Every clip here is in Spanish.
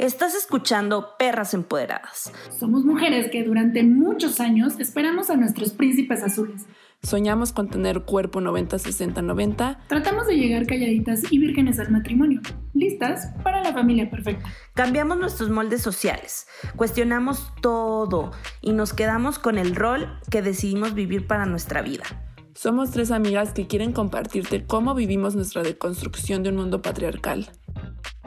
Estás escuchando Perras Empoderadas. Somos mujeres que durante muchos años esperamos a nuestros príncipes azules. Soñamos con tener cuerpo 90-60-90. Tratamos de llegar calladitas y vírgenes al matrimonio, listas para la familia perfecta. Cambiamos nuestros moldes sociales, cuestionamos todo y nos quedamos con el rol que decidimos vivir para nuestra vida. Somos tres amigas que quieren compartirte cómo vivimos nuestra deconstrucción de un mundo patriarcal.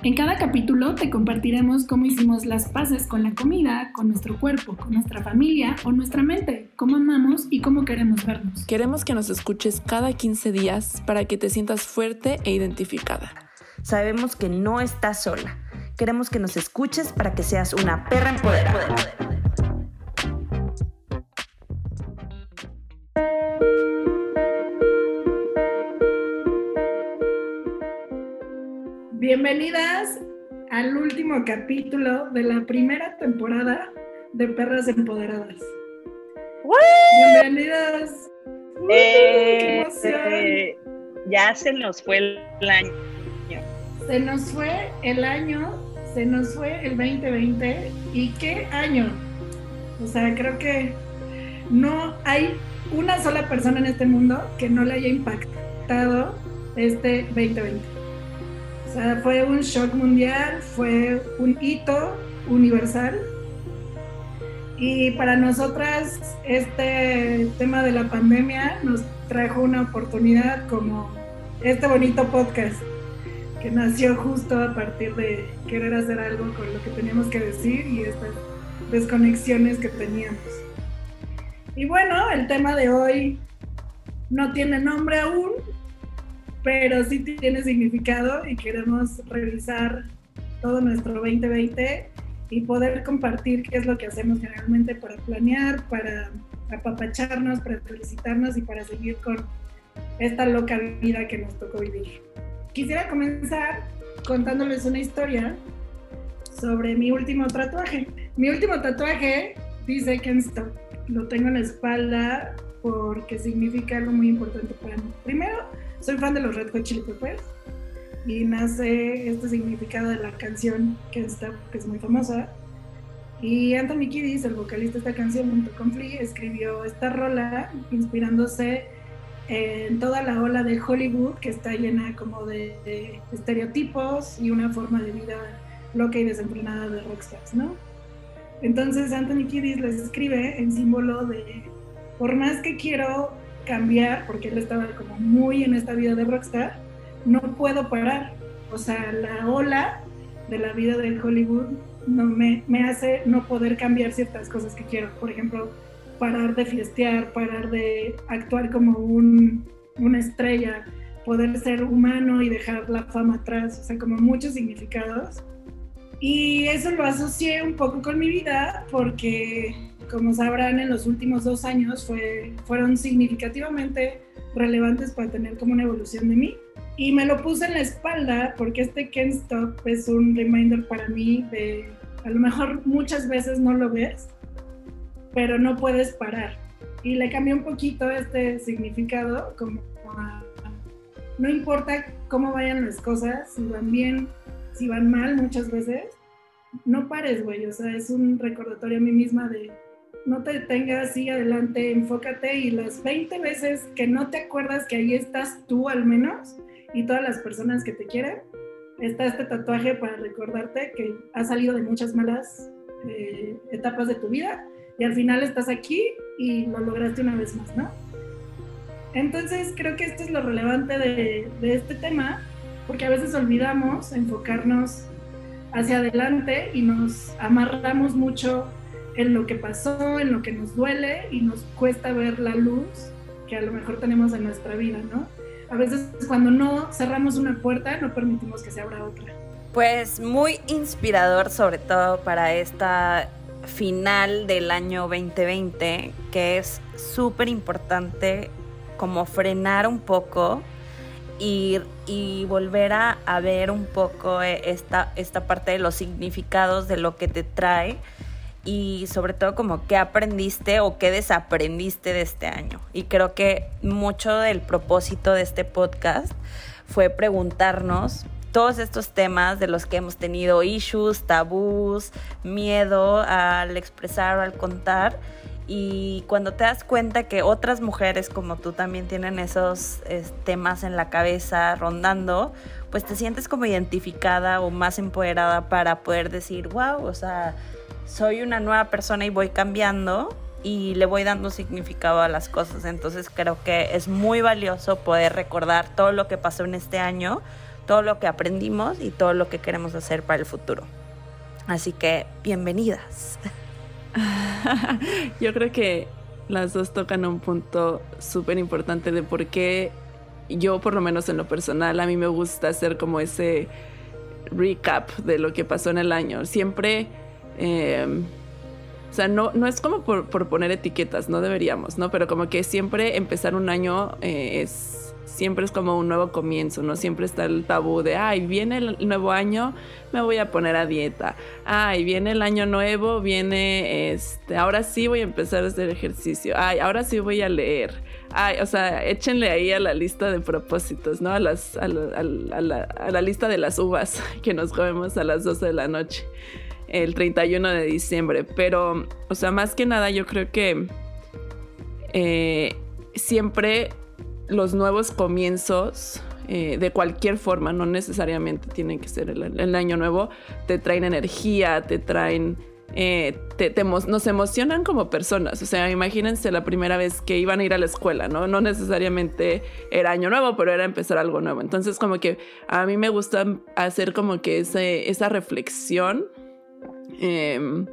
En cada capítulo te compartiremos cómo hicimos las paces con la comida, con nuestro cuerpo, con nuestra familia o nuestra mente, cómo amamos y cómo queremos vernos. Queremos que nos escuches cada 15 días para que te sientas fuerte e identificada. Sabemos que no estás sola. Queremos que nos escuches para que seas una perra empoderada. Bienvenidas al último capítulo de la primera temporada de Perras Empoderadas. Bienvenidas. Eh, eh, ya se nos fue el año. Se nos fue el año, se nos fue el 2020. ¿Y qué año? O sea, creo que no hay una sola persona en este mundo que no le haya impactado este 2020. Sea, fue un shock mundial, fue un hito universal. Y para nosotras este tema de la pandemia nos trajo una oportunidad como este bonito podcast que nació justo a partir de querer hacer algo con lo que teníamos que decir y estas desconexiones que teníamos. Y bueno, el tema de hoy no tiene nombre aún, pero sí tiene significado y queremos revisar todo nuestro 2020 y poder compartir qué es lo que hacemos generalmente para planear, para apapacharnos, para felicitarnos y para seguir con esta loca vida que nos tocó vivir. Quisiera comenzar contándoles una historia sobre mi último tatuaje. Mi último tatuaje dice que Lo tengo en la espalda porque significa algo muy importante para mí. Primero, soy fan de los Red Hot Chili Peppers y nace este significado de la canción que, está, que es muy famosa. Y Anthony Kiddis, el vocalista de esta canción, junto con escribió esta rola inspirándose en toda la ola de Hollywood que está llena como de, de estereotipos y una forma de vida loca y desenfrenada de rockstars, ¿no? Entonces Anthony Kiddis les escribe en símbolo de, por más que quiero cambiar, porque él estaba como muy en esta vida de rockstar, no puedo parar. O sea, la ola de la vida de Hollywood no me, me hace no poder cambiar ciertas cosas que quiero. Por ejemplo, parar de fiestear, parar de actuar como un, una estrella, poder ser humano y dejar la fama atrás, o sea, como muchos significados. Y eso lo asocié un poco con mi vida porque como sabrán, en los últimos dos años fue, fueron significativamente relevantes para tener como una evolución de mí. Y me lo puse en la espalda porque este Can't Stop es un reminder para mí de, a lo mejor muchas veces no lo ves, pero no puedes parar. Y le cambié un poquito este significado, como no importa cómo vayan las cosas, si van bien, si van mal muchas veces, no pares, güey. O sea, es un recordatorio a mí misma de no te detengas, sigue adelante, enfócate y las 20 veces que no te acuerdas que ahí estás tú al menos y todas las personas que te quieren, está este tatuaje para recordarte que has salido de muchas malas eh, etapas de tu vida y al final estás aquí y lo lograste una vez más, ¿no? Entonces creo que esto es lo relevante de, de este tema, porque a veces olvidamos enfocarnos hacia adelante y nos amarramos mucho en lo que pasó, en lo que nos duele y nos cuesta ver la luz que a lo mejor tenemos en nuestra vida, ¿no? A veces cuando no cerramos una puerta no permitimos que se abra otra. Pues muy inspirador sobre todo para esta final del año 2020, que es súper importante como frenar un poco y, y volver a, a, ver un poco esta, esta parte de los significados de lo que te trae y sobre todo como qué aprendiste o qué desaprendiste de este año. Y creo que mucho del propósito de este podcast fue preguntarnos todos estos temas de los que hemos tenido issues, tabús, miedo al expresar o al contar. Y cuando te das cuenta que otras mujeres como tú también tienen esos temas en la cabeza rondando, pues te sientes como identificada o más empoderada para poder decir, wow, o sea, soy una nueva persona y voy cambiando y le voy dando significado a las cosas. Entonces creo que es muy valioso poder recordar todo lo que pasó en este año, todo lo que aprendimos y todo lo que queremos hacer para el futuro. Así que bienvenidas. Yo creo que las dos tocan un punto súper importante de por qué yo, por lo menos en lo personal, a mí me gusta hacer como ese recap de lo que pasó en el año. Siempre... Eh, o sea, no, no es como por, poner etiquetas, no deberíamos, ¿no? Pero como que siempre empezar un año eh, es, siempre es como un nuevo comienzo, ¿no? Siempre está el tabú de, ay, viene el nuevo año, me voy a poner a dieta. Ay, viene el año nuevo, viene, este, ahora sí voy a empezar a hacer ejercicio. Ay, ahora sí voy a leer. Ay, o sea, échenle ahí a la lista de propósitos, ¿no? A, las, a, la, a la lista de las uvas que nos comemos a las 12 de la noche el 31 de diciembre. Pero, o sea, más que nada yo creo que eh, siempre los nuevos comienzos eh, de cualquier forma, no necesariamente tienen que ser el, año nuevo, te traen energía, te traen... Eh, nos emocionan como personas. O sea, imagínense la primera vez que iban a ir a la escuela, ¿no? No necesariamente era año nuevo, pero era empezar algo nuevo. Entonces, como que a mí me gusta hacer como que esa reflexión Em,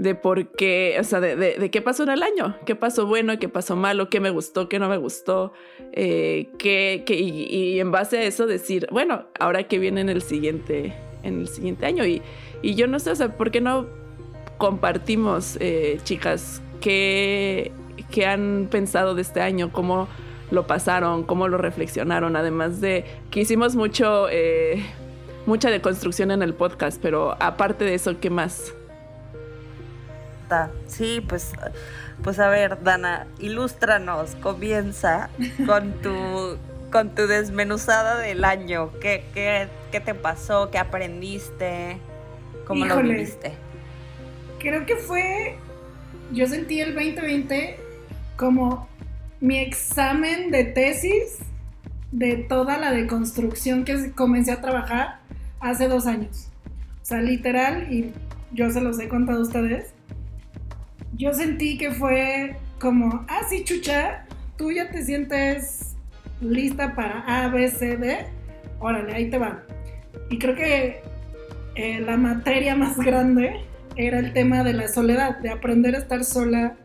de por qué, o sea, de, qué pasó en el año, qué pasó bueno, qué pasó malo, qué me gustó, qué no me gustó, eh, qué, y, en base a eso decir, bueno, ahora que viene en el siguiente, en el siguiente año. Y, y yo no sé, o sea, ¿por qué no compartimos, eh, chicas, qué, qué han pensado de este año, cómo lo pasaron, cómo lo reflexionaron, además de que hicimos mucho... Eh, mucha deconstrucción en el podcast, pero aparte de eso, ¿qué más? Sí, pues, pues a ver, Dana, ilústranos, comienza con tu, con tu desmenuzada del año. ¿Qué, qué, te pasó? ¿Qué aprendiste? ¿Cómo lo viviste? Creo que fue, yo sentí el 2020 como mi examen de tesis de toda la deconstrucción que comencé a trabajar hace dos años. O sea, literal, y yo se los he contado a ustedes, yo sentí que fue como, ah, sí, chucha, tú ya te sientes lista para A, B, C, D, órale, ahí te va. Y creo que eh, la materia más grande era el tema de la soledad, de aprender a estar sola,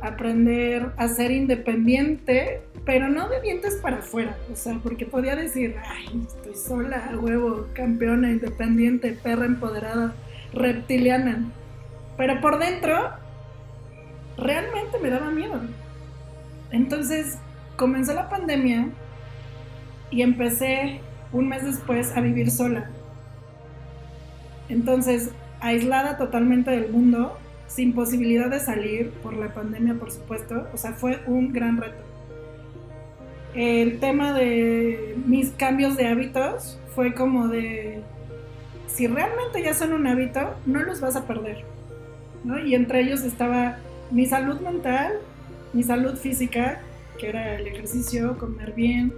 aprender a ser independiente pero no de dientes para afuera, o sea, porque podía decir, ay, estoy sola, huevo, campeona, independiente, perra empoderada, reptiliana. Pero por dentro, realmente me daba miedo. Entonces, comenzó la pandemia y empecé un mes después a vivir sola. Entonces, aislada totalmente del mundo, sin posibilidad de salir por la pandemia, por supuesto, o sea, fue un gran reto el tema de mis cambios de hábitos fue como de, si realmente ya son un hábito, no los vas a perder. ¿no? Y entre ellos estaba mi salud mental, mi salud física, que era el ejercicio, comer bien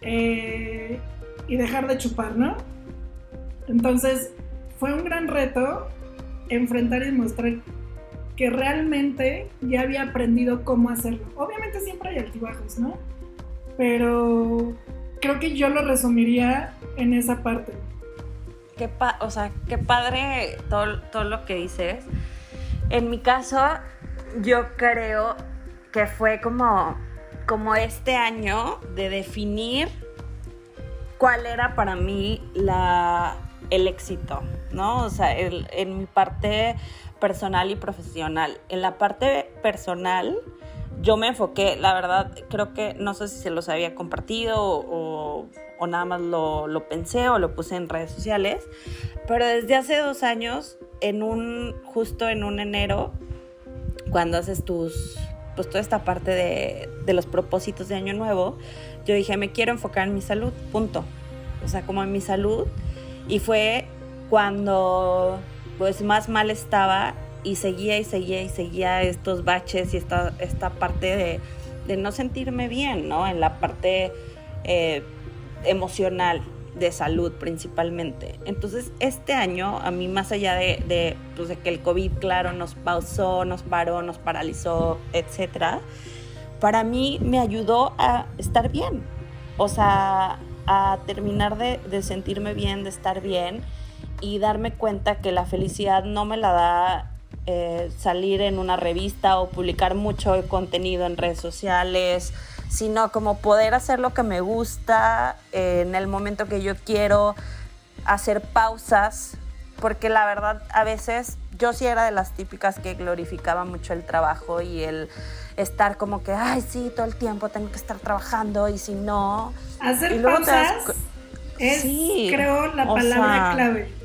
eh, y dejar de chupar, ¿no? Entonces fue un gran reto enfrentar y mostrar que realmente ya había aprendido cómo hacerlo. Obviamente siempre hay altibajos, ¿no? Pero creo que yo lo resumiría en esa parte. Qué o sea, qué padre todo, todo lo que dices. En mi caso, yo creo que fue como, como este año de definir cuál era para mí la, el éxito, ¿no? O sea, en mi parte personal y profesional. En la parte personal, yo me enfoqué, la verdad, creo que no sé si se los había compartido o, nada más lo, lo, pensé o lo puse en redes sociales, pero desde hace dos años, en un, justo en un enero, cuando haces tus, pues toda esta parte de, de los propósitos de Año Nuevo, yo dije, me quiero enfocar en mi salud, punto. o sea, como en mi salud. Y fue cuando pues más mal estaba y seguía y seguía y seguía estos baches y esta, esta parte de, no sentirme bien, ¿no? En la parte eh, emocional de salud principalmente. Entonces, este año, a mí más allá de, pues, de, que el COVID, claro, nos pausó, nos paró, nos paralizó, etcétera, para mí me ayudó a estar bien. O sea, a terminar de, de sentirme bien, de estar bien y darme cuenta que la felicidad no me la da eh, salir en una revista o publicar mucho contenido en redes sociales, sino como poder hacer lo que me gusta eh, en el momento que yo quiero, hacer pausas, porque la verdad a veces yo sí era de las típicas que glorificaba mucho el trabajo y el estar como que, ay, sí, todo el tiempo tengo que estar trabajando y si no... Hacer pausas es, creo, la palabra clave.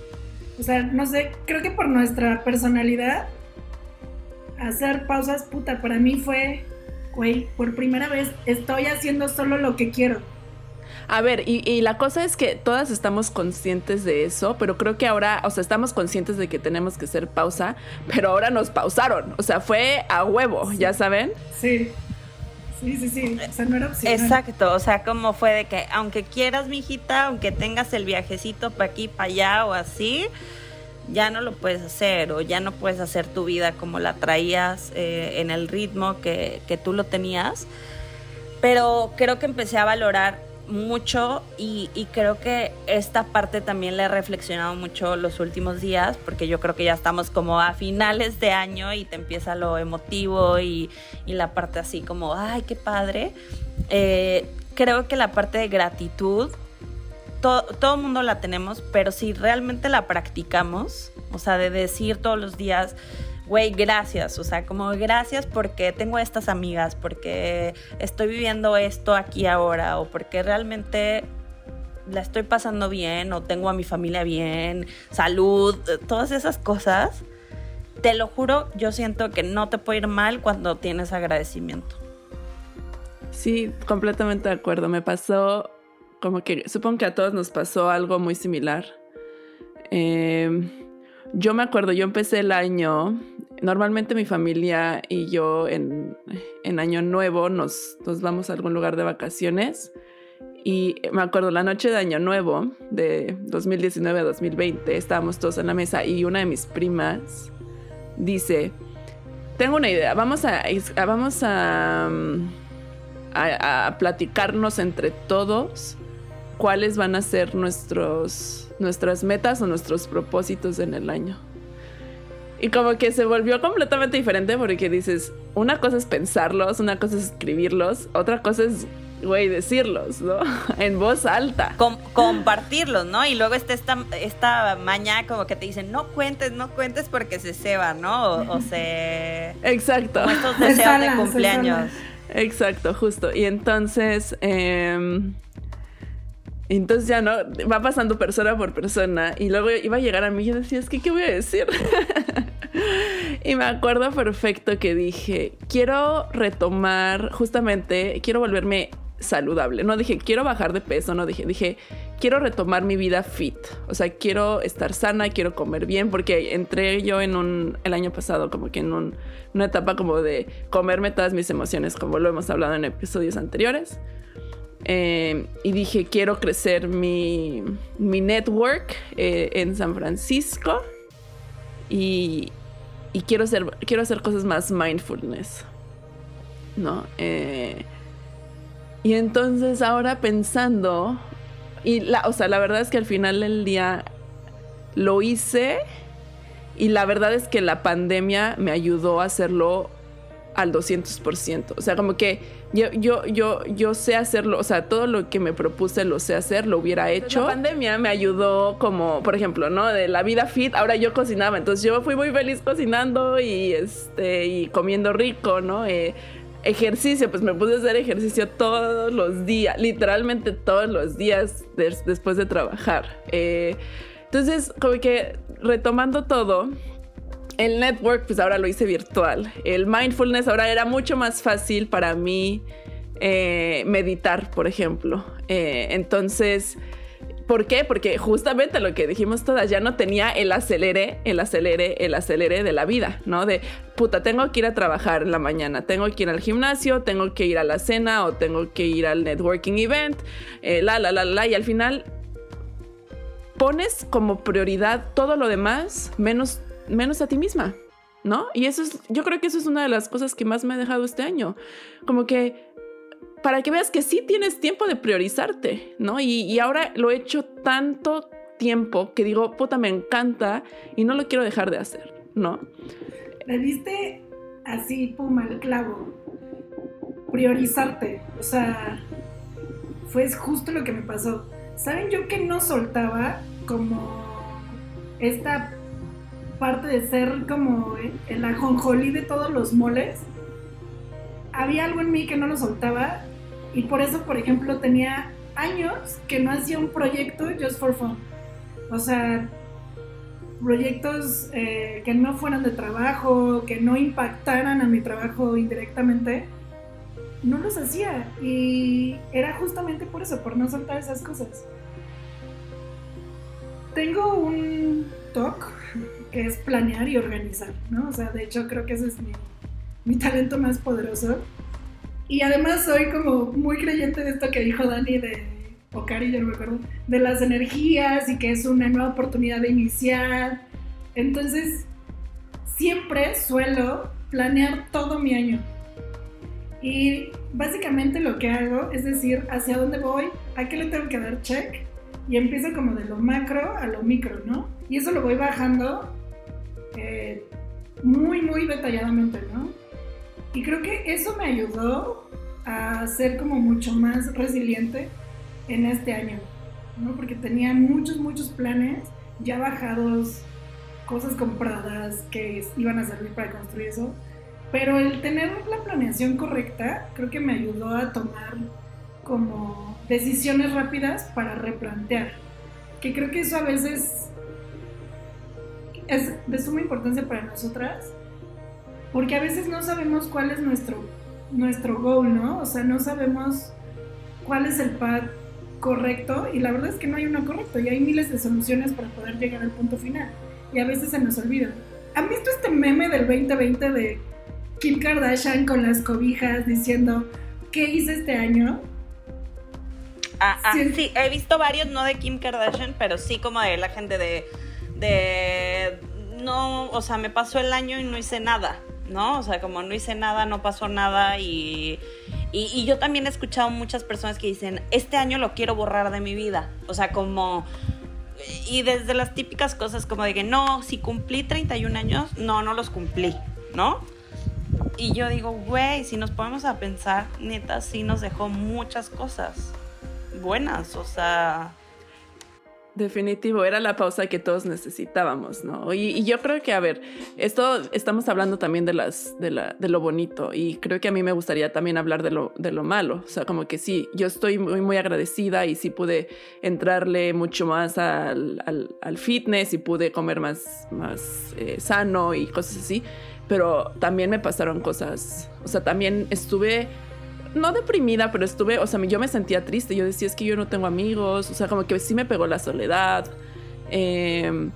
O sea, no sé, creo que por nuestra personalidad, hacer pausas, puta, para mí fue, güey, por primera vez estoy haciendo solo lo que quiero. A ver, y, la cosa es que todas estamos conscientes de eso, pero creo que ahora, o sea, estamos conscientes de que tenemos que hacer pausa, pero ahora nos pausaron, o sea, fue a huevo, ¿ya saben? Sí. Sí, sí. O no era. Exacto, o sea, como fue de que aunque quieras, mijita, aunque tengas el viajecito para aquí, para allá o así, ya no lo puedes hacer o ya no puedes hacer tu vida como la traías eh, en el ritmo que, que tú lo tenías. Pero creo que empecé a valorar mucho y, creo que esta parte también la he reflexionado mucho los últimos días porque yo creo que ya estamos como a finales de año y te empieza lo emotivo y, la parte así como, ay, qué padre. Eh, creo que la parte de gratitud, todo el mundo la tenemos, pero si realmente la practicamos, o sea, de decir todos los días, güey, gracias, o sea, como gracias porque tengo estas amigas, porque estoy viviendo esto aquí ahora, o porque realmente la estoy pasando bien, o tengo a mi familia bien, salud, todas esas cosas. Te lo juro, yo siento que no te puede ir mal cuando tienes agradecimiento. Sí, completamente de acuerdo. Me pasó como que supongo que a todos nos pasó algo muy similar. Eh, yo me acuerdo, yo empecé el año, normalmente mi familia y yo en, Año Nuevo nos, nos vamos a algún lugar de vacaciones. Y me acuerdo la noche de Año Nuevo, de 2019 a 2020, estábamos todos en la mesa y una de mis primas dice, tengo una idea, vamos a, vamos a, a, a platicarnos entre todos cuáles van a ser nuestros nuestras metas o nuestros propósitos en el año. Y como que se volvió completamente diferente porque dices, una cosa es pensarlos, una cosa es escribirlos, otra cosa es, güey, decirlos, ¿no? en voz alta. compartirlos, ¿no? Y luego está esta, esta maña como que te dicen, no cuentes, no cuentes porque se ceba, ¿no? O, se... Exacto. Como estos deseos de cumpleaños. Exacto, justo. Y entonces... Eh, entonces ya no, va pasando persona por persona y luego iba a llegar a mí y yo decía, es que, ¿qué voy a decir? y me acuerdo perfecto que dije, quiero retomar, justamente, quiero volverme saludable. No dije, quiero bajar de peso, no dije, dije, quiero retomar mi vida fit. O sea, quiero estar sana, quiero comer bien, porque entré yo en un, el año pasado como que en una etapa como de comerme todas mis emociones, como lo hemos hablado en episodios anteriores. Eh, y dije, quiero crecer mi, mi network eh, en San Francisco y, y, quiero, hacer, quiero hacer cosas más mindfulness. ¿No? Eh, y entonces ahora pensando, y la, o sea, la verdad es que al final del día lo hice y la verdad es que la pandemia me ayudó a hacerlo al 200%. O sea, como que yo, yo, yo, yo sé hacerlo, o sea, todo lo que me propuse lo sé hacer, lo hubiera hecho. La pandemia me ayudó como, por ejemplo, ¿no? De la vida fit, ahora yo cocinaba, entonces yo fui muy feliz cocinando y, este, y comiendo rico, ¿no? Eh, ejercicio, pues me puse a hacer ejercicio todos los días, literalmente todos los días después de trabajar. Eh, entonces, como que retomando todo, el network, pues ahora lo hice virtual. El mindfulness ahora era mucho más fácil para mí eh, meditar, por ejemplo. Eh, entonces, ¿Por qué? Porque justamente lo que dijimos todas, ya no tenía el acelere, el acelere, el acelere de la vida, ¿no? De, puta, tengo que ir a trabajar en la mañana, tengo que ir al gimnasio, tengo que ir a la cena o tengo que ir al networking event, eh, la, la, la, la, y al final pones como prioridad todo lo demás menos, menos a ti misma, ¿no? Y eso es, yo creo que eso es una de las cosas que más me ha dejado este año, como que para que veas que sí tienes tiempo de priorizarte, ¿no? Y, ahora lo he hecho tanto tiempo que digo, puta, me encanta y no lo quiero dejar de hacer, ¿no? Le diste así, pum, al clavo. Priorizarte. O sea, fue justo lo que me pasó. ¿Saben yo que no soltaba como esta parte de ser como el ajonjolí de todos los moles? Había algo en mí que no lo soltaba y por eso, por ejemplo, tenía años que no hacía un proyecto just for fun. O sea, proyectos eh, que no fueran de trabajo, que no impactaran a mi trabajo indirectamente, no los hacía. Y era justamente por eso, por no soltar esas cosas. Tengo un talk que es planear y organizar, ¿no? O sea, de hecho creo que ese es mi, mi talento más poderoso. Y además soy como muy creyente de esto que dijo Dani de, o yo no me acuerdo, de las energías y que es una nueva oportunidad de iniciar. Entonces, siempre suelo planear todo mi año. Y básicamente lo que hago es decir hacia dónde voy, a qué le tengo que dar check y empiezo como de lo macro a lo micro, ¿no? Y eso lo voy bajando eh, muy, muy detalladamente, ¿no? Y creo que eso me ayudó a ser como mucho más resiliente en este año, ¿no? Porque tenía muchos, muchos planes ya bajados, cosas compradas que iban a servir para construir eso. Pero el tener la planeación correcta creo que me ayudó a tomar como decisiones rápidas para replantear. Que creo que eso a veces es de suma importancia para nosotras porque a veces no sabemos cuál es nuestro, nuestro goal, ¿no? O sea, no sabemos cuál es el path correcto y la verdad es que no hay uno correcto y hay miles de soluciones para poder llegar al punto final y a veces se nos olvida. ¿Han visto este meme del 2020 de Kim Kardashian con las cobijas diciendo, ¿qué hice este año? Ah, ah sí. he visto varios, no de Kim Kardashian, pero sí como de la gente de, no, o sea, me pasó el año y no hice nada. ¿no? O sea, como no hice nada, no pasó nada y, y, yo también he escuchado muchas personas que dicen, este año lo quiero borrar de mi vida. O sea, como... Y desde las típicas cosas como de que no, si cumplí 31 años, no, no los cumplí, ¿no? Y yo digo, güey, si nos ponemos a pensar, neta, sí nos dejó muchas cosas buenas, o sea Definitivo, era la pausa que todos necesitábamos, ¿no? Y, yo creo que, a ver, esto estamos hablando también de, las, de, la, de lo bonito y creo que a mí me gustaría también hablar de lo, de lo malo. O sea, como que sí, yo estoy muy, muy agradecida y sí pude entrarle mucho más al, al, fitness y pude comer más, más eh, sano y cosas así, pero también me pasaron cosas, o sea, también estuve no deprimida, pero estuve, o sea, yo me sentía triste. Yo decía, es que yo no tengo amigos, o sea, como que sí me pegó la soledad. Em,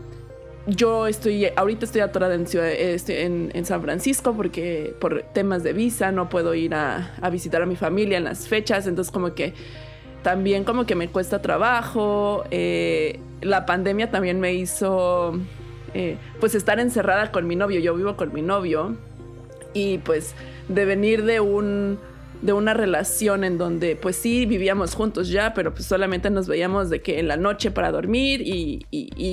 yo estoy, ahorita estoy atorada en, este, en, San Francisco porque por temas de visa no puedo ir a, a, visitar a mi familia en las fechas, entonces como que también como que me cuesta trabajo. Eh, la pandemia también me hizo eh, pues estar encerrada con mi novio, yo vivo con mi novio y pues de venir de un de una relación en donde pues sí vivíamos juntos ya, pero pues solamente nos veíamos de que en la noche para dormir y,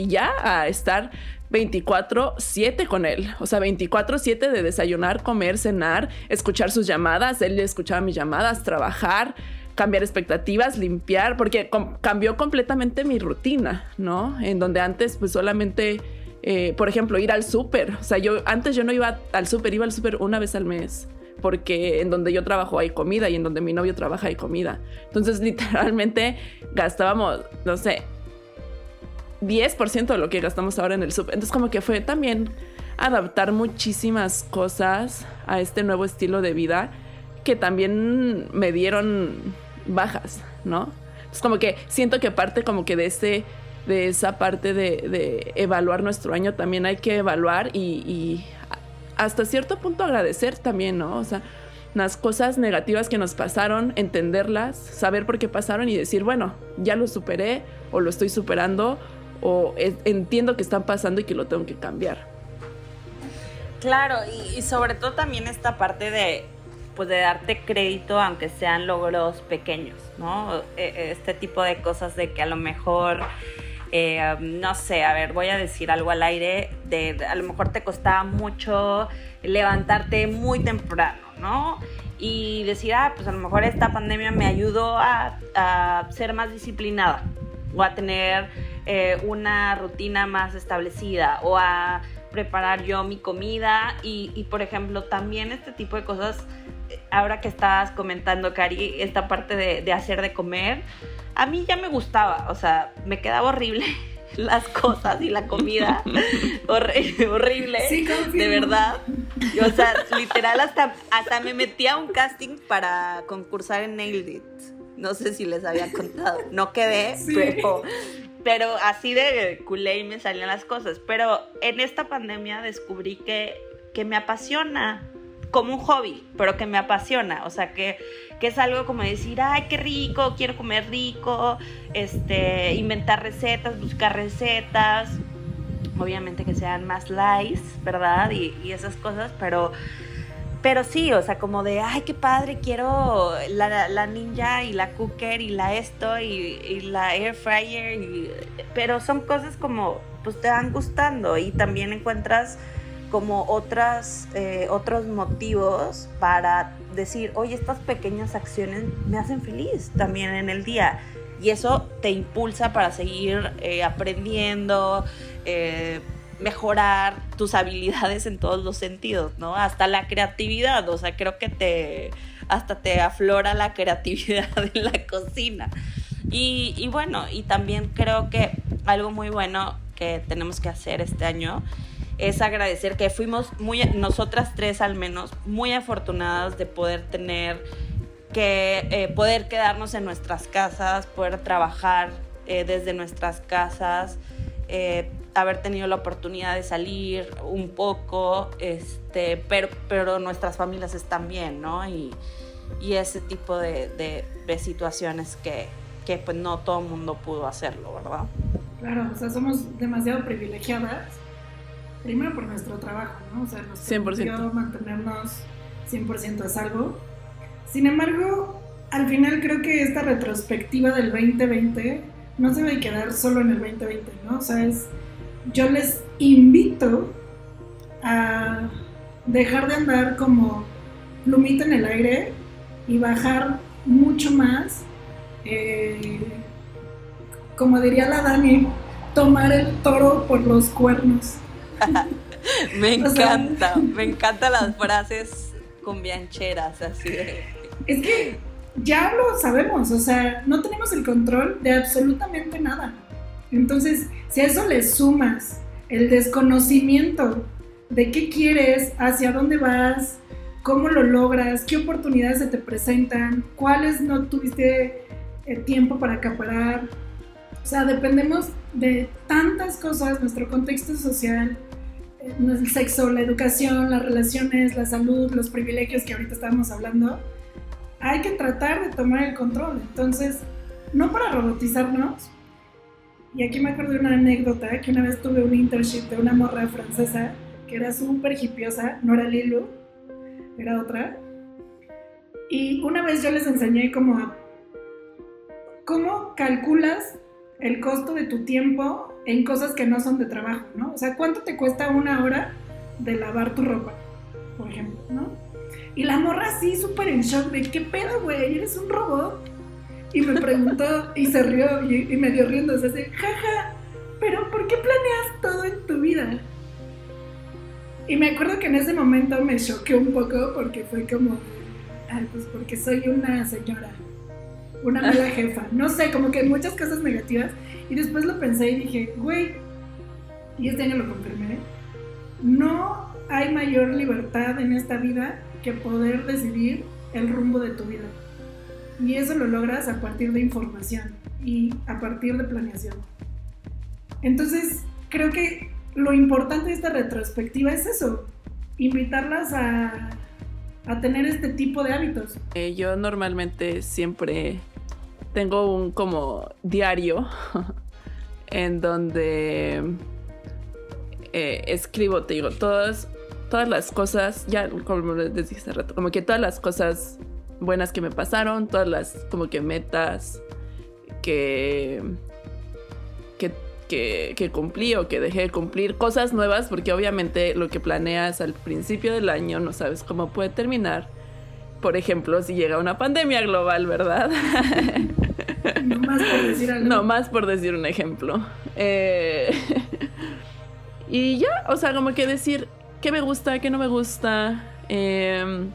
ya a estar 24/7 con él, o sea, 24/7 de desayunar, comer, cenar, escuchar sus llamadas, él escuchaba mis llamadas, trabajar, cambiar expectativas, limpiar, porque cambió completamente mi rutina, ¿no? En donde antes pues solamente... Eh, por ejemplo, ir al súper. O sea, yo antes yo no iba al súper, iba al súper una vez al mes porque en donde yo trabajo hay comida y en donde mi novio trabaja hay comida. Entonces literalmente gastábamos, no sé, 10% de lo que gastamos ahora en el sub. Entonces como que fue también adaptar muchísimas cosas a este nuevo estilo de vida que también me dieron bajas, ¿no? Es como que siento que parte como que de ese de esa parte de, evaluar nuestro año también hay que evaluar y, hasta cierto punto agradecer también, ¿no? O sea, las cosas negativas que nos pasaron, entenderlas, saber por qué pasaron y decir, bueno, ya lo superé o lo estoy superando o entiendo que están pasando y que lo tengo que cambiar. Claro, y, sobre todo también esta parte de, pues de darte crédito aunque sean logros pequeños, ¿no? E, e, este tipo de cosas de que a lo mejor, eh, no sé, a ver, voy a decir algo al aire, de, a lo mejor te costaba mucho levantarte muy temprano, ¿no? Y decir, ah, pues a lo mejor esta pandemia me ayudó a, ser más disciplinada o a tener eh, una rutina más establecida o a preparar yo mi comida y, por ejemplo también este tipo de cosas, eh, ahora que estabas comentando Cari, esta parte de, hacer de comer, a mí ya me gustaba, o sea, me quedaba horrible las cosas y la comida horrible, de verdad. o sea, literal hasta, hasta me metí a un casting para concursar en Nailed It. No sé si les había contado. No quedé, pero pero así de culé me salían las cosas. Pero en esta pandemia descubrí que, que me apasiona como un hobby, pero que me apasiona. O sea, que, que, es algo como decir, ay, qué rico, quiero comer rico, este, inventar recetas, buscar recetas. Obviamente que sean más light, ¿verdad? Y, y esas cosas, pero pero sí, o sea, como de, ay, qué padre, quiero la, ninja y la cooker y la esto y, la air fryer. pero son cosas como, pues te van gustando y también encuentras como otras, eh, otros motivos para decir, oye, estas pequeñas acciones me hacen feliz también en el día. Y eso te impulsa para seguir eh, aprendiendo, eh, mejorar tus habilidades en todos los sentidos, ¿no? Hasta la creatividad, o sea, creo que te, hasta te aflora la creatividad en la cocina. Y, bueno, y también creo que algo muy bueno que tenemos que hacer este año es agradecer que fuimos muy, nosotras tres al menos, muy afortunadas de poder tener que eh, poder quedarnos en nuestras casas, poder trabajar eh, desde nuestras casas, eh, haber tenido la oportunidad de salir un poco, este, pero, pero nuestras familias están bien, ¿no? Y, y ese tipo de, de, situaciones que, que, pues no todo el mundo pudo hacerlo, ¿verdad? Claro, o sea, somos demasiado privilegiadas, primero por nuestro trabajo, ¿no? O sea, nos 100%. mantenernos 100% a salvo. Sin embargo, al final creo que esta retrospectiva del 2020 no se debe quedar solo en el 2020, ¿no? O sea, es yo les invito a dejar de andar como plumita en el aire y bajar mucho más, eh, como diría la Dani, tomar el toro por los cuernos. me encanta, me encantan las frases con biancheras así de... Es que ya lo sabemos, o sea, no tenemos el control de absolutamente nada. Entonces, si a eso le sumas el desconocimiento de qué quieres, hacia dónde vas, cómo lo logras, qué oportunidades se te presentan, cuáles no tuviste el eh, tiempo para acaparar. O sea, dependemos de tantas cosas, nuestro contexto social, eh, el sexo, la educación, las relaciones, la salud, los privilegios que ahorita estábamos hablando. Hay que tratar de tomar el control. Entonces, no para robotizarnos, y aquí me acuerdo de una anécdota, que una vez tuve un internship de una morra francesa que era súper hipiosa, no era Lilu, era otra. Y una vez yo les enseñé cómo, cómo calculas el costo de tu tiempo en cosas que no son de trabajo, ¿no? O sea, ¿cuánto te cuesta una hora de lavar tu ropa, por ejemplo, ¿no? Y la morra así súper en shock de, ¿qué pedo, güey? ¿Eres un robot? y me preguntó y se rió y, me dio riendo, se hace, jaja, pero ¿por qué planeas todo en tu vida? Y me acuerdo que en ese momento me choqué un poco porque fue como, ay, pues porque soy una señora, una mala jefa, no sé, como que muchas cosas negativas. Y después lo pensé y dije, güey, y este año lo confirmé, no hay mayor libertad en esta vida que poder decidir el rumbo de tu vida. Y eso lo logras a partir de información. y a partir de planeación. Entonces, creo que lo importante de esta retrospectiva es eso, invitarlas a, a tener este tipo de hábitos. Eh, yo normalmente siempre tengo un como diario en donde eh, escribo, te digo, todas, todas las cosas, ya como les dije hace rato, como que todas las cosas buenas que me pasaron, todas las como que metas que, que, que, cumplí o que dejé de cumplir, cosas nuevas, porque obviamente lo que planeas al principio del año no sabes cómo puede terminar. Por ejemplo, si llega una pandemia global, ¿verdad? No más por decir algo. No más por decir un ejemplo. Eh, y ya, o sea, como que decir qué me gusta, qué no me gusta em,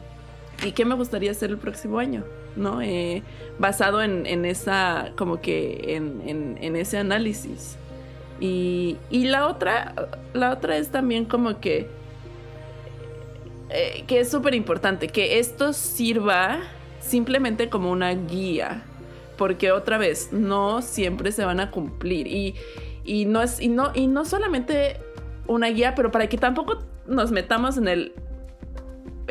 y qué me gustaría hacer el próximo año, ¿no? Eh, basado en, esa, como que en, ese análisis. Y, la otra, la otra es también como que, eh, que es súper importante, que esto sirva simplemente como una guía, porque otra vez, no siempre se van a cumplir. Y, y no es, y no, y no solamente una guía, pero para que tampoco nos metamos en el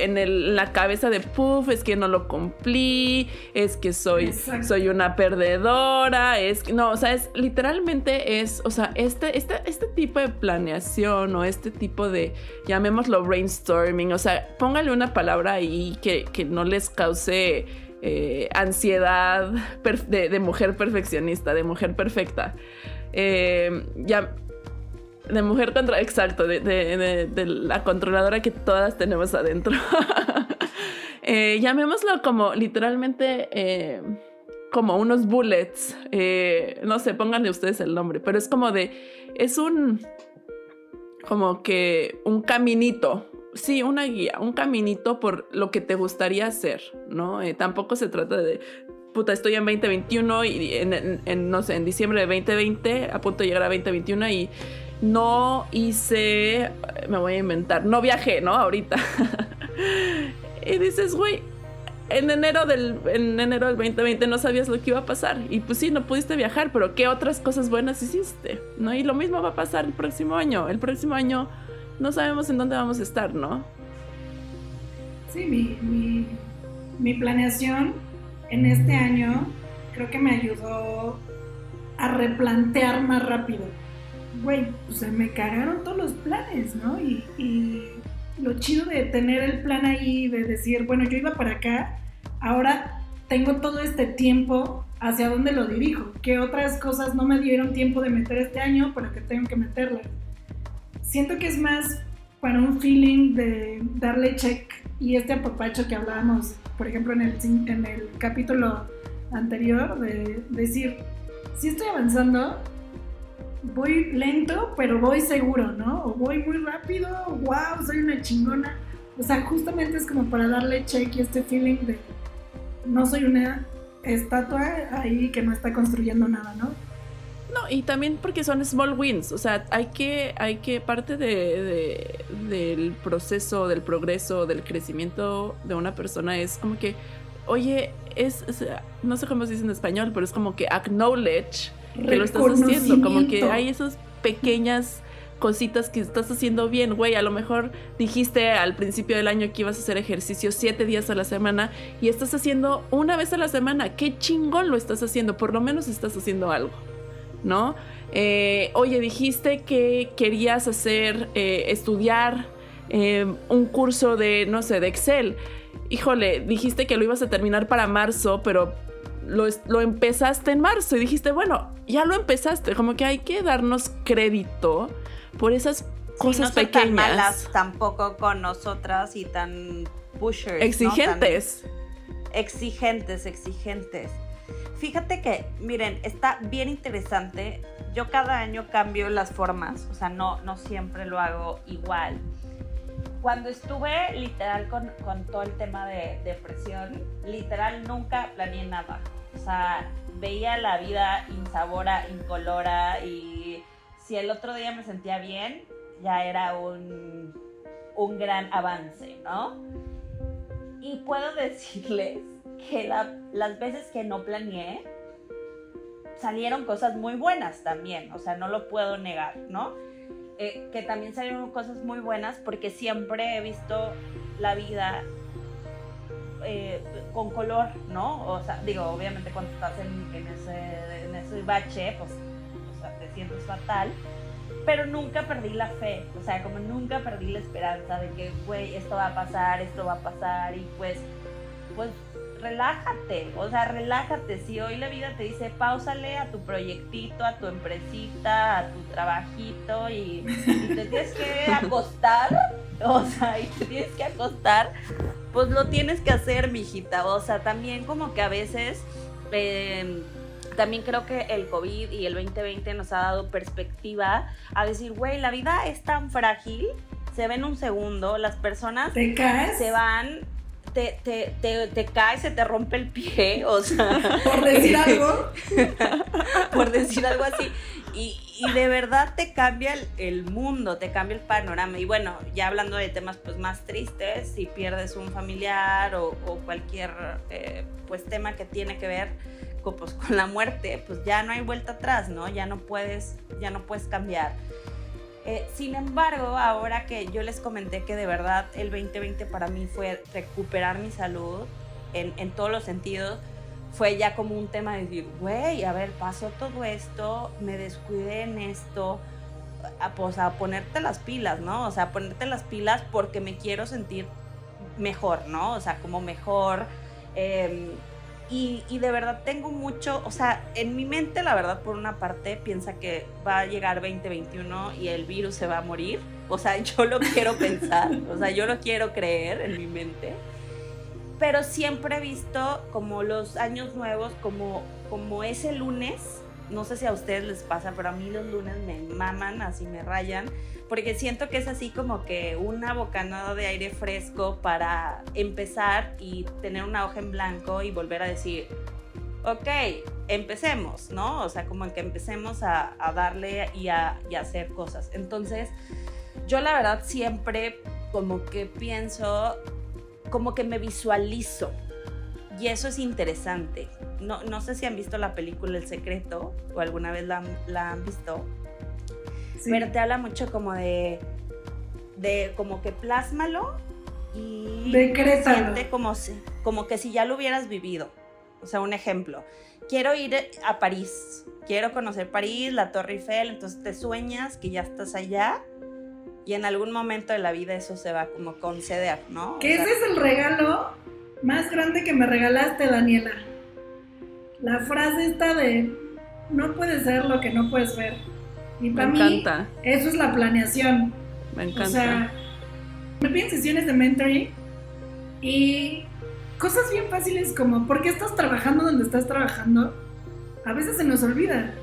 en el, la cabeza de puff, es que no lo cumplí, es que soy, soy una perdedora, es que no, o sea, es literalmente es, o sea, este, este, este tipo de planeación o este tipo de, llamémoslo brainstorming, o sea, póngale una palabra ahí que, que no les cause eh, ansiedad de, mujer perfeccionista, de mujer perfecta. Eh, ya de mujer contra, exacto, de, la controladora que todas tenemos adentro. Eh, llamémoslo como literalmente eh, como unos bullets. Eh, no sé, pónganle ustedes el nombre, pero es como de, es un, como que un caminito. Sí, una guía, un caminito por lo que te gustaría hacer, ¿no? tampoco se trata de, puta, estoy en 2021 y en, no sé, en diciembre de 2020, a punto de llegar a 2021 y no hice, me voy a inventar, no viajé, ¿no? Ahorita. y dices, güey, en enero del en enero del 2020 no sabías lo que iba a pasar y pues sí, no pudiste viajar, pero ¿qué otras cosas buenas hiciste? ¿No? Y lo mismo va a pasar el próximo año. El próximo año no sabemos en dónde vamos a estar, ¿no? Sí, mi, mi, mi planeación en este año creo que me ayudó a replantear más rápido güey, o sea, me cagaron todos los planes, ¿no? Y, lo chido de tener el plan ahí, de decir, bueno, yo iba para acá, ahora tengo todo este tiempo, ¿hacia dónde lo dirijo? ¿Qué otras cosas no me dieron tiempo de meter este año, pero que tengo que meterlas? Siento que es más para un feeling de darle check y este apapacho que hablábamos, por ejemplo, en el, en el capítulo anterior, de decir, si estoy avanzando, voy lento, pero voy seguro, ¿no? O voy muy rápido, wow, soy una chingona. O sea, justamente es como para darle check y este feeling de no soy una estatua ahí que no está construyendo nada, ¿no? No, y también porque son small wins, o sea, hay que, hay que, parte de, del proceso, del progreso, del crecimiento de una persona es como que, oye, es, no sé cómo se dice en español, pero es como que acknowledge que lo estás haciendo, como que hay esas pequeñas cositas que estás haciendo bien, güey, a lo mejor dijiste al principio del año que ibas a hacer ejercicio siete días a la semana y estás haciendo una vez a la semana, qué chingón lo estás haciendo, por lo menos estás haciendo algo, ¿no? Eh, oye, dijiste que querías hacer, eh, estudiar eh, un curso de, no sé, de Excel. Híjole, dijiste que lo ibas a terminar para marzo, pero lo, empezaste en marzo y dijiste, bueno, ya lo empezaste, como que hay que darnos crédito por esas cosas pequeñas. Tan malas tampoco con nosotras y tan pushers. Exigentes. exigentes, exigentes. Fíjate que, miren, está bien interesante. Yo cada año cambio las formas, o sea, no, no siempre lo hago igual. Cuando estuve literal con, con todo el tema de depresión, literal nunca planeé nada. O sea, veía la vida insabora, incolora y si el otro día me sentía bien, ya era un, un gran avance, ¿no? Y puedo decirles que las veces que no planeé, salieron cosas muy buenas también, o sea, no lo puedo negar, ¿no? Eh, que también salieron cosas muy buenas porque siempre he visto la vida eh, con color, ¿no? O sea, digo, obviamente cuando estás en, ese, en ese bache, pues o sea, te sientes fatal, pero nunca perdí la fe, o sea, como nunca perdí la esperanza de que, güey, esto va a pasar, esto va a pasar y pues, pues relájate, o sea, relájate. Si hoy la vida te dice, pausale a tu proyectito, a tu empresita, a tu trabajito y, te tienes que acostar, o sea, y te tienes que acostar, pues lo tienes que hacer, mijita. O sea, también como que a veces... Em, también creo que el COVID y el 2020 nos ha dado perspectiva a decir, güey, la vida es tan frágil, se ve en un segundo, las personas se van te, te, te, te caes, se te rompe el pie, o sea. Por decir algo. por decir algo así. Y, y, de verdad te cambia el, mundo, te cambia el panorama. Y bueno, ya hablando de temas pues más tristes, si pierdes un familiar o, o cualquier eh, pues tema que tiene que ver con, pues, con la muerte, pues ya no hay vuelta atrás, ¿no? Ya no puedes, ya no puedes cambiar. Eh, sin embargo, ahora que yo les comenté que de verdad el 2020 para mí fue recuperar mi salud en, en todos los sentidos, fue ya como un tema de decir, güey, a ver, pasó todo esto, me descuidé en esto, a, pues a ponerte las pilas, ¿no? O sea, ponerte las pilas porque me quiero sentir mejor, ¿no? O sea, como mejor. Eh, y, de verdad tengo mucho, o sea, en mi mente la verdad por una parte piensa que va a llegar 2021 y el virus se va a morir. O sea, yo lo quiero pensar, o sea, yo lo quiero creer en mi mente. Pero siempre he visto como los años nuevos, como, como ese lunes, no sé si a ustedes les pasa, pero a mí los lunes me maman, así me rayan porque siento que es así como que una bocanada de aire fresco para empezar y tener una hoja en blanco y volver a decir, ok, empecemos, ¿no? O sea, como que empecemos a, darle y a, y a, hacer cosas. Entonces, yo la verdad siempre como que pienso, como que me visualizo. Y eso es interesante. No, no sé si han visto la película El Secreto o alguna vez la, la han visto pero te habla mucho como de, de como que plásmalo y siente como, como que si ya lo hubieras vivido. O sea, un ejemplo. Quiero ir a París, quiero conocer París, la Torre Eiffel, entonces te sueñas que ya estás allá y en algún momento de la vida eso se va como conceder, ¿no? Que ese es el regalo más grande que me regalaste, Daniela. La frase esta de no puedes ser lo que no puedes ver. Y para me mí, eso es la planeación. Me encanta. O sea, me piden sesiones de mentoring y cosas bien fáciles como, ¿por qué estás trabajando donde estás trabajando? A veces se nos olvida,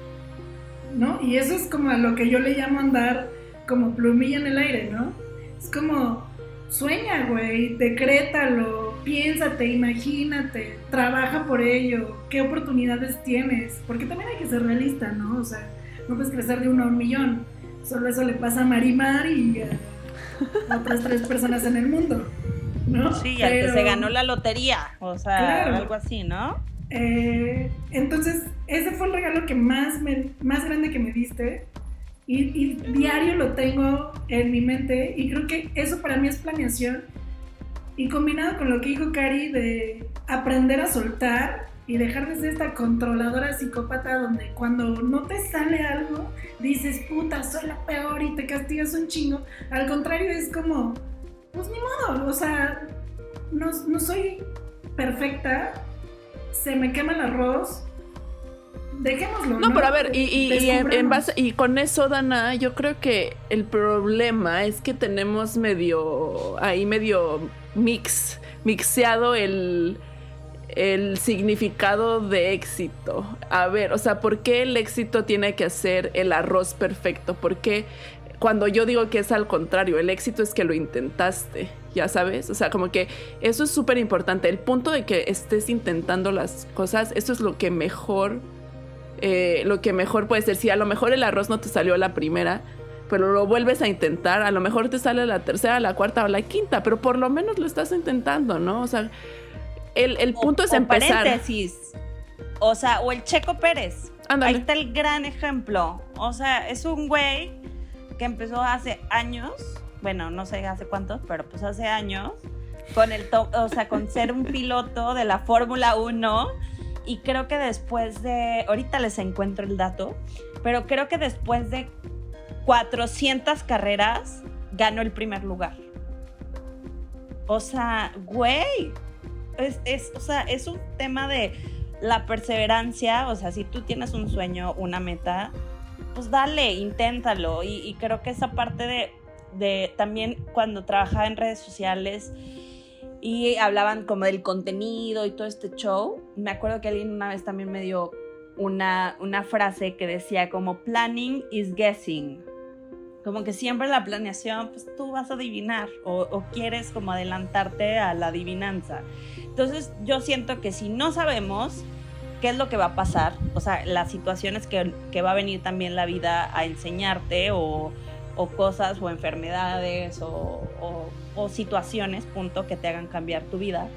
¿no? Y eso es como a lo que yo le llamo andar como plumilla en el aire, ¿no? Es como, sueña, güey, decrétalo, piénsate, imagínate, trabaja por ello, qué oportunidades tienes, porque también hay que ser realista, ¿no? O sea, no puedes crecer de uno a un millón. Solo eso le pasa a Marimar y a otras tres personas en el mundo. ¿no? Sí, al que se ganó la lotería, o sea, algo así, ¿no? Eh, entonces, ese fue el regalo que más, me, más grande que me diste. Y, y, diario lo tengo en mi mente y creo que eso para mí es planeación. Y combinado con lo que dijo Cari de aprender a soltar, y dejar de ser esta controladora psicópata donde cuando no te sale algo dices, puta, soy la peor y te castigas un chingo. Al contrario, es como, pues ni modo, o sea, no, no soy perfecta, se me quema el arroz. Dejémoslo. No, pero a ver, y, y, en, base, y con eso, Dana, yo creo que el problema es que tenemos medio, ahí medio mix, mixeado el, el significado de éxito. A ver, o sea, ¿por qué el éxito tiene que ser el arroz perfecto? ¿Por qué cuando yo digo que es al contrario, el éxito es que lo intentaste, ya sabes? O sea, como que eso es súper importante. El punto de que estés intentando las cosas, eso es lo que mejor, eh, lo que mejor puede ser. Si a lo mejor el arroz no te salió la primera, pero lo vuelves a intentar, a lo mejor te sale la tercera, la cuarta o la quinta, pero por lo menos lo estás intentando, ¿no? O sea, el, punto es empezar. Paréntesis. O sea, o el Checo Pérez. ahí está el gran ejemplo. O sea, es un güey que empezó hace años, bueno, no sé hace cuántos, pero pues hace años, con el o sea, con ser un piloto de la Fórmula 1 y creo que después de, ahorita les encuentro el dato, pero creo que después de 400 carreras ganó el primer lugar. O sea, güey, es, o sea, es un tema de la perseverancia, o sea, si tú tienes un sueño, una meta, pues dale, inténtalo. Y, creo que esa parte de, de también cuando trabajaba en redes sociales y hablaban como del contenido y todo este show, me acuerdo que alguien una vez también me dio una, una frase que decía como planning is guessing. Como que siempre la planeación, pues tú vas a adivinar o, o quieres como adelantarte a la adivinanza. Entonces yo siento que si no sabemos qué es lo que va a pasar, o sea, las situaciones que, que va a venir también la vida a enseñarte o, o cosas o enfermedades o, o, situaciones, punto, que te hagan cambiar tu vida,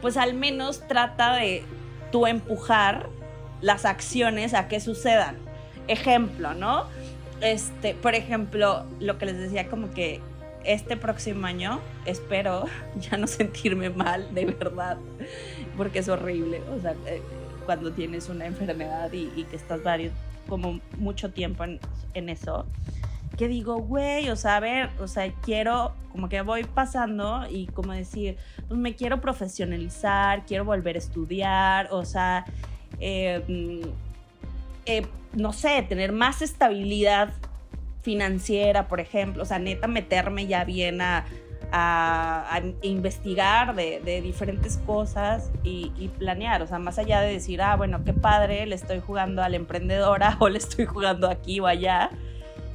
pues al menos trata de tú empujar las acciones a que sucedan. Ejemplo, ¿no? Este, por ejemplo, lo que les decía como que este próximo año espero ya no sentirme mal, de verdad, porque es horrible, o sea, eh, cuando tienes una enfermedad y, que estás varios, como mucho tiempo en, en eso, que digo, güey, o sea, a ver, o sea, quiero, como que voy pasando y como decir, pues me quiero profesionalizar, quiero volver a estudiar, o sea, em, eh, no sé, tener más estabilidad financiera, por ejemplo, o sea, neta, meterme ya bien a, investigar de, diferentes cosas y, planear, o sea, más allá de decir, ah, bueno, qué padre, le estoy jugando a la emprendedora o le estoy jugando aquí o allá,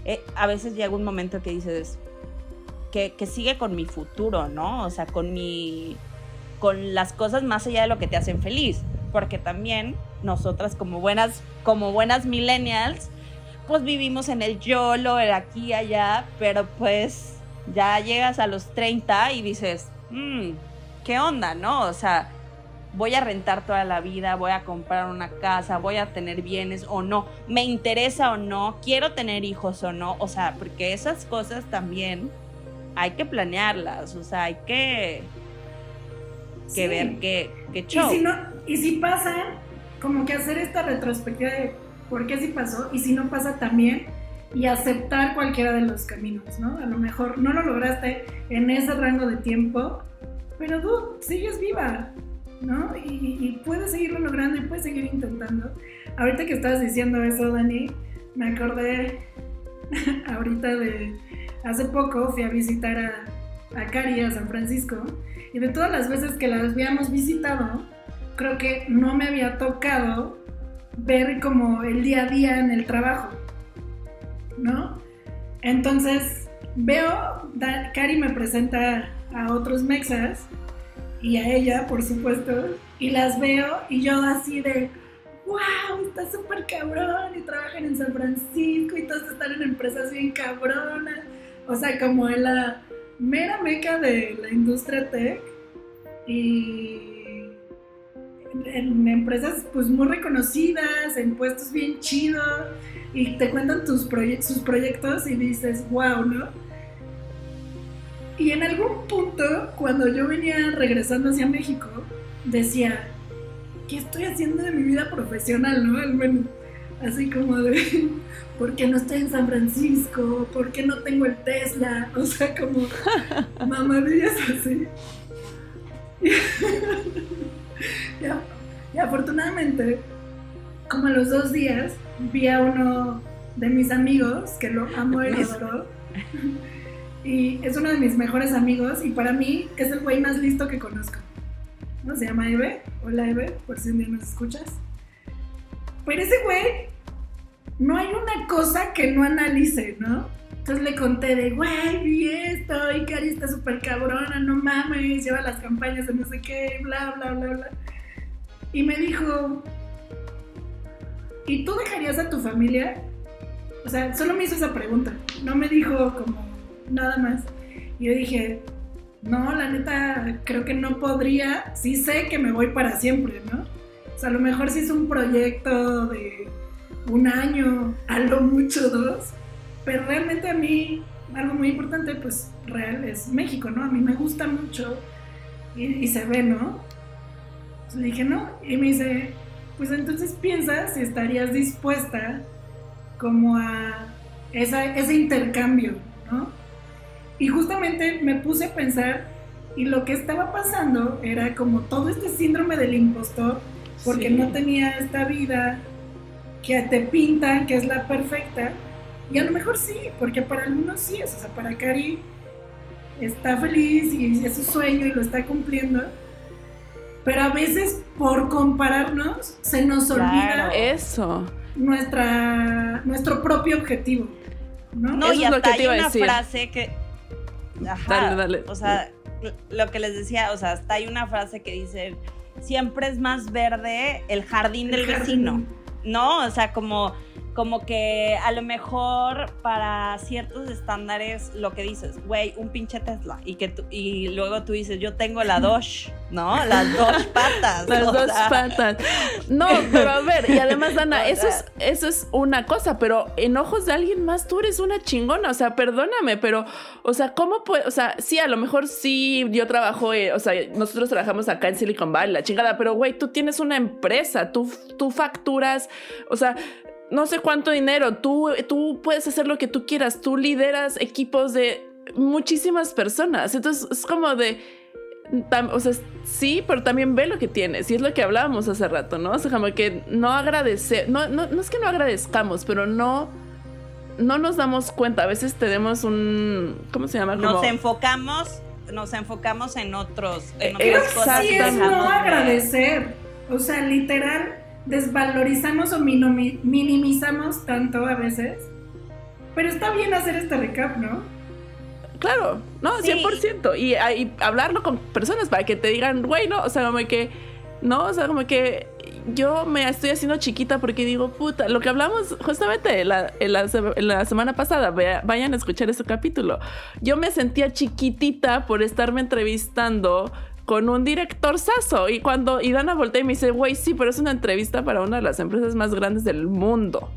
eh, a veces llega un momento que dices, que, sigue con mi futuro, ¿no? O sea, con mi, con las cosas más allá de lo que te hacen feliz, porque también nosotras como buenas, como buenas millennials, pues vivimos en el YOLO, el aquí allá, pero pues ya llegas a los 30 y dices, mmm, ¿qué onda, no? O sea, voy a rentar toda la vida, voy a comprar una casa, voy a tener bienes o no, me interesa o no, quiero tener hijos o no, o sea, porque esas cosas también hay que planearlas, o sea, hay que, que ver qué, qué show. Y si, no, y si pasa, como que hacer esta retrospectiva de por qué sí pasó, y si no pasa también, y aceptar cualquiera de los caminos, ¿no? A lo mejor no lo lograste en ese rango de tiempo, pero tú sigues viva, ¿no? Y, puedes seguirlo logrando y puedes seguir intentando. Ahorita que estabas diciendo eso, Dani, me acordé ahorita de hace poco fui a visitar a, a Cari a San Francisco y de todas las veces que la habíamos visitado, creo que no me había tocado ver como el día a día en el trabajo, ¿no? Entonces veo, Cari me presenta a otros mexas y a ella, por supuesto, y las veo y yo así de, wow, está súper cabrón y trabajan en San Francisco y todos están en empresas bien cabronas. O sea, como en la mera meca de la industria tech y en empresas pues muy reconocidas, en puestos bien chidos y te cuentan tus sus proyectos y dices, wow, ¿no? Y en algún punto, cuando yo venía regresando hacia México, decía, ¿qué estoy haciendo de mi vida profesional, no? Al menos, así como de, ¿por qué no estoy en San Francisco? ¿Por qué no tengo el Tesla? O sea, como mamadillas así. y, afortunadamente, como a los dos días, vi a uno de mis amigos, que lo amo y adoro, y es uno de mis mejores amigos y para mí es el güey más listo que conozco. ¿No? Se llama Eve. Hola Eve, por si un día nos escuchas. Pero ese güey, no hay una cosa que no analice, ¿no? Entonces le conté de, güey, vi esto, y Cari está súper cabrona, no mames, lleva las campañas de no sé qué, bla, bla, bla, bla. Y me dijo, ¿y tú dejarías a tu familia? O sea, solo me hizo esa pregunta. No me dijo como, nada más. Y yo dije, no, la neta, creo que no podría, sí sé que me voy para siempre, ¿no? O sea, a lo mejor si es un proyecto de un año, a lo mucho dos, pero realmente a mí algo muy importante, pues real, es México, ¿no? A mí me gusta mucho y, se ve, ¿no? le dije, no, y me dice, pues entonces piensa si estarías dispuesta como a ese intercambio, ¿no? Y justamente me puse a pensar y lo que estaba pasando era como todo este síndrome del impostor, porque no tenía esta vida que te pintan que es la perfecta, y a lo mejor sí, porque para algunos sí es, o sea, para Cari está feliz y es su sueño y lo está cumpliendo, pero a veces por compararnos se nos olvida eso. Nuestra, nuestro propio objetivo. No, no y hasta hay una frase que... dale, dale. O sea, lo que les decía, o sea, hasta hay una frase que dice, siempre es más verde el jardín del vecino, ¿no? O sea, como como que a lo mejor para ciertos estándares lo que dices, güey, un pinche Tesla y que y luego tú dices, yo tengo la Doge, ¿no? Las dos patas. Las dos patas. No, pero a ver, y además Dana, eso es eso es una cosa, pero en ojos de alguien más tú eres una chingona, o sea, perdóname, pero o sea, ¿cómo puede, o sea, sí, a lo mejor sí yo trabajo, eh, o sea, nosotros trabajamos acá en Silicon Valley, la chingada, pero güey, tú tienes una empresa, tú tú facturas, o sea, no sé cuánto dinero, tú, tú puedes hacer lo que tú quieras, tú lideras equipos de muchísimas personas, entonces es como de, o sea, sí, pero también ve lo que tienes, y es lo que hablábamos hace rato, ¿no? O sea, como que no agradecer, no, no, no es que no agradezcamos, pero no, no nos damos cuenta, a veces tenemos un, ¿cómo se llama? Nos enfocamos, nos enfocamos en otros, en otras cosas. Sí, es no agradecer, o sea, literal desvalorizamos o minimizamos tanto a veces. Pero está bien hacer este recap, ¿no? Claro, no, 100%. Y, y, hablarlo con personas para que te digan, güey, no, o sea, como que, no, o sea, como que yo me estoy haciendo chiquita porque digo, puta, lo que hablamos justamente la, en la semana pasada, vayan a escuchar ese capítulo. Yo me sentía chiquitita por estarme entrevistando con un director saso. Y cuando y Dana voltea y me dice, güey, sí, pero es una entrevista para una de las empresas más grandes del mundo.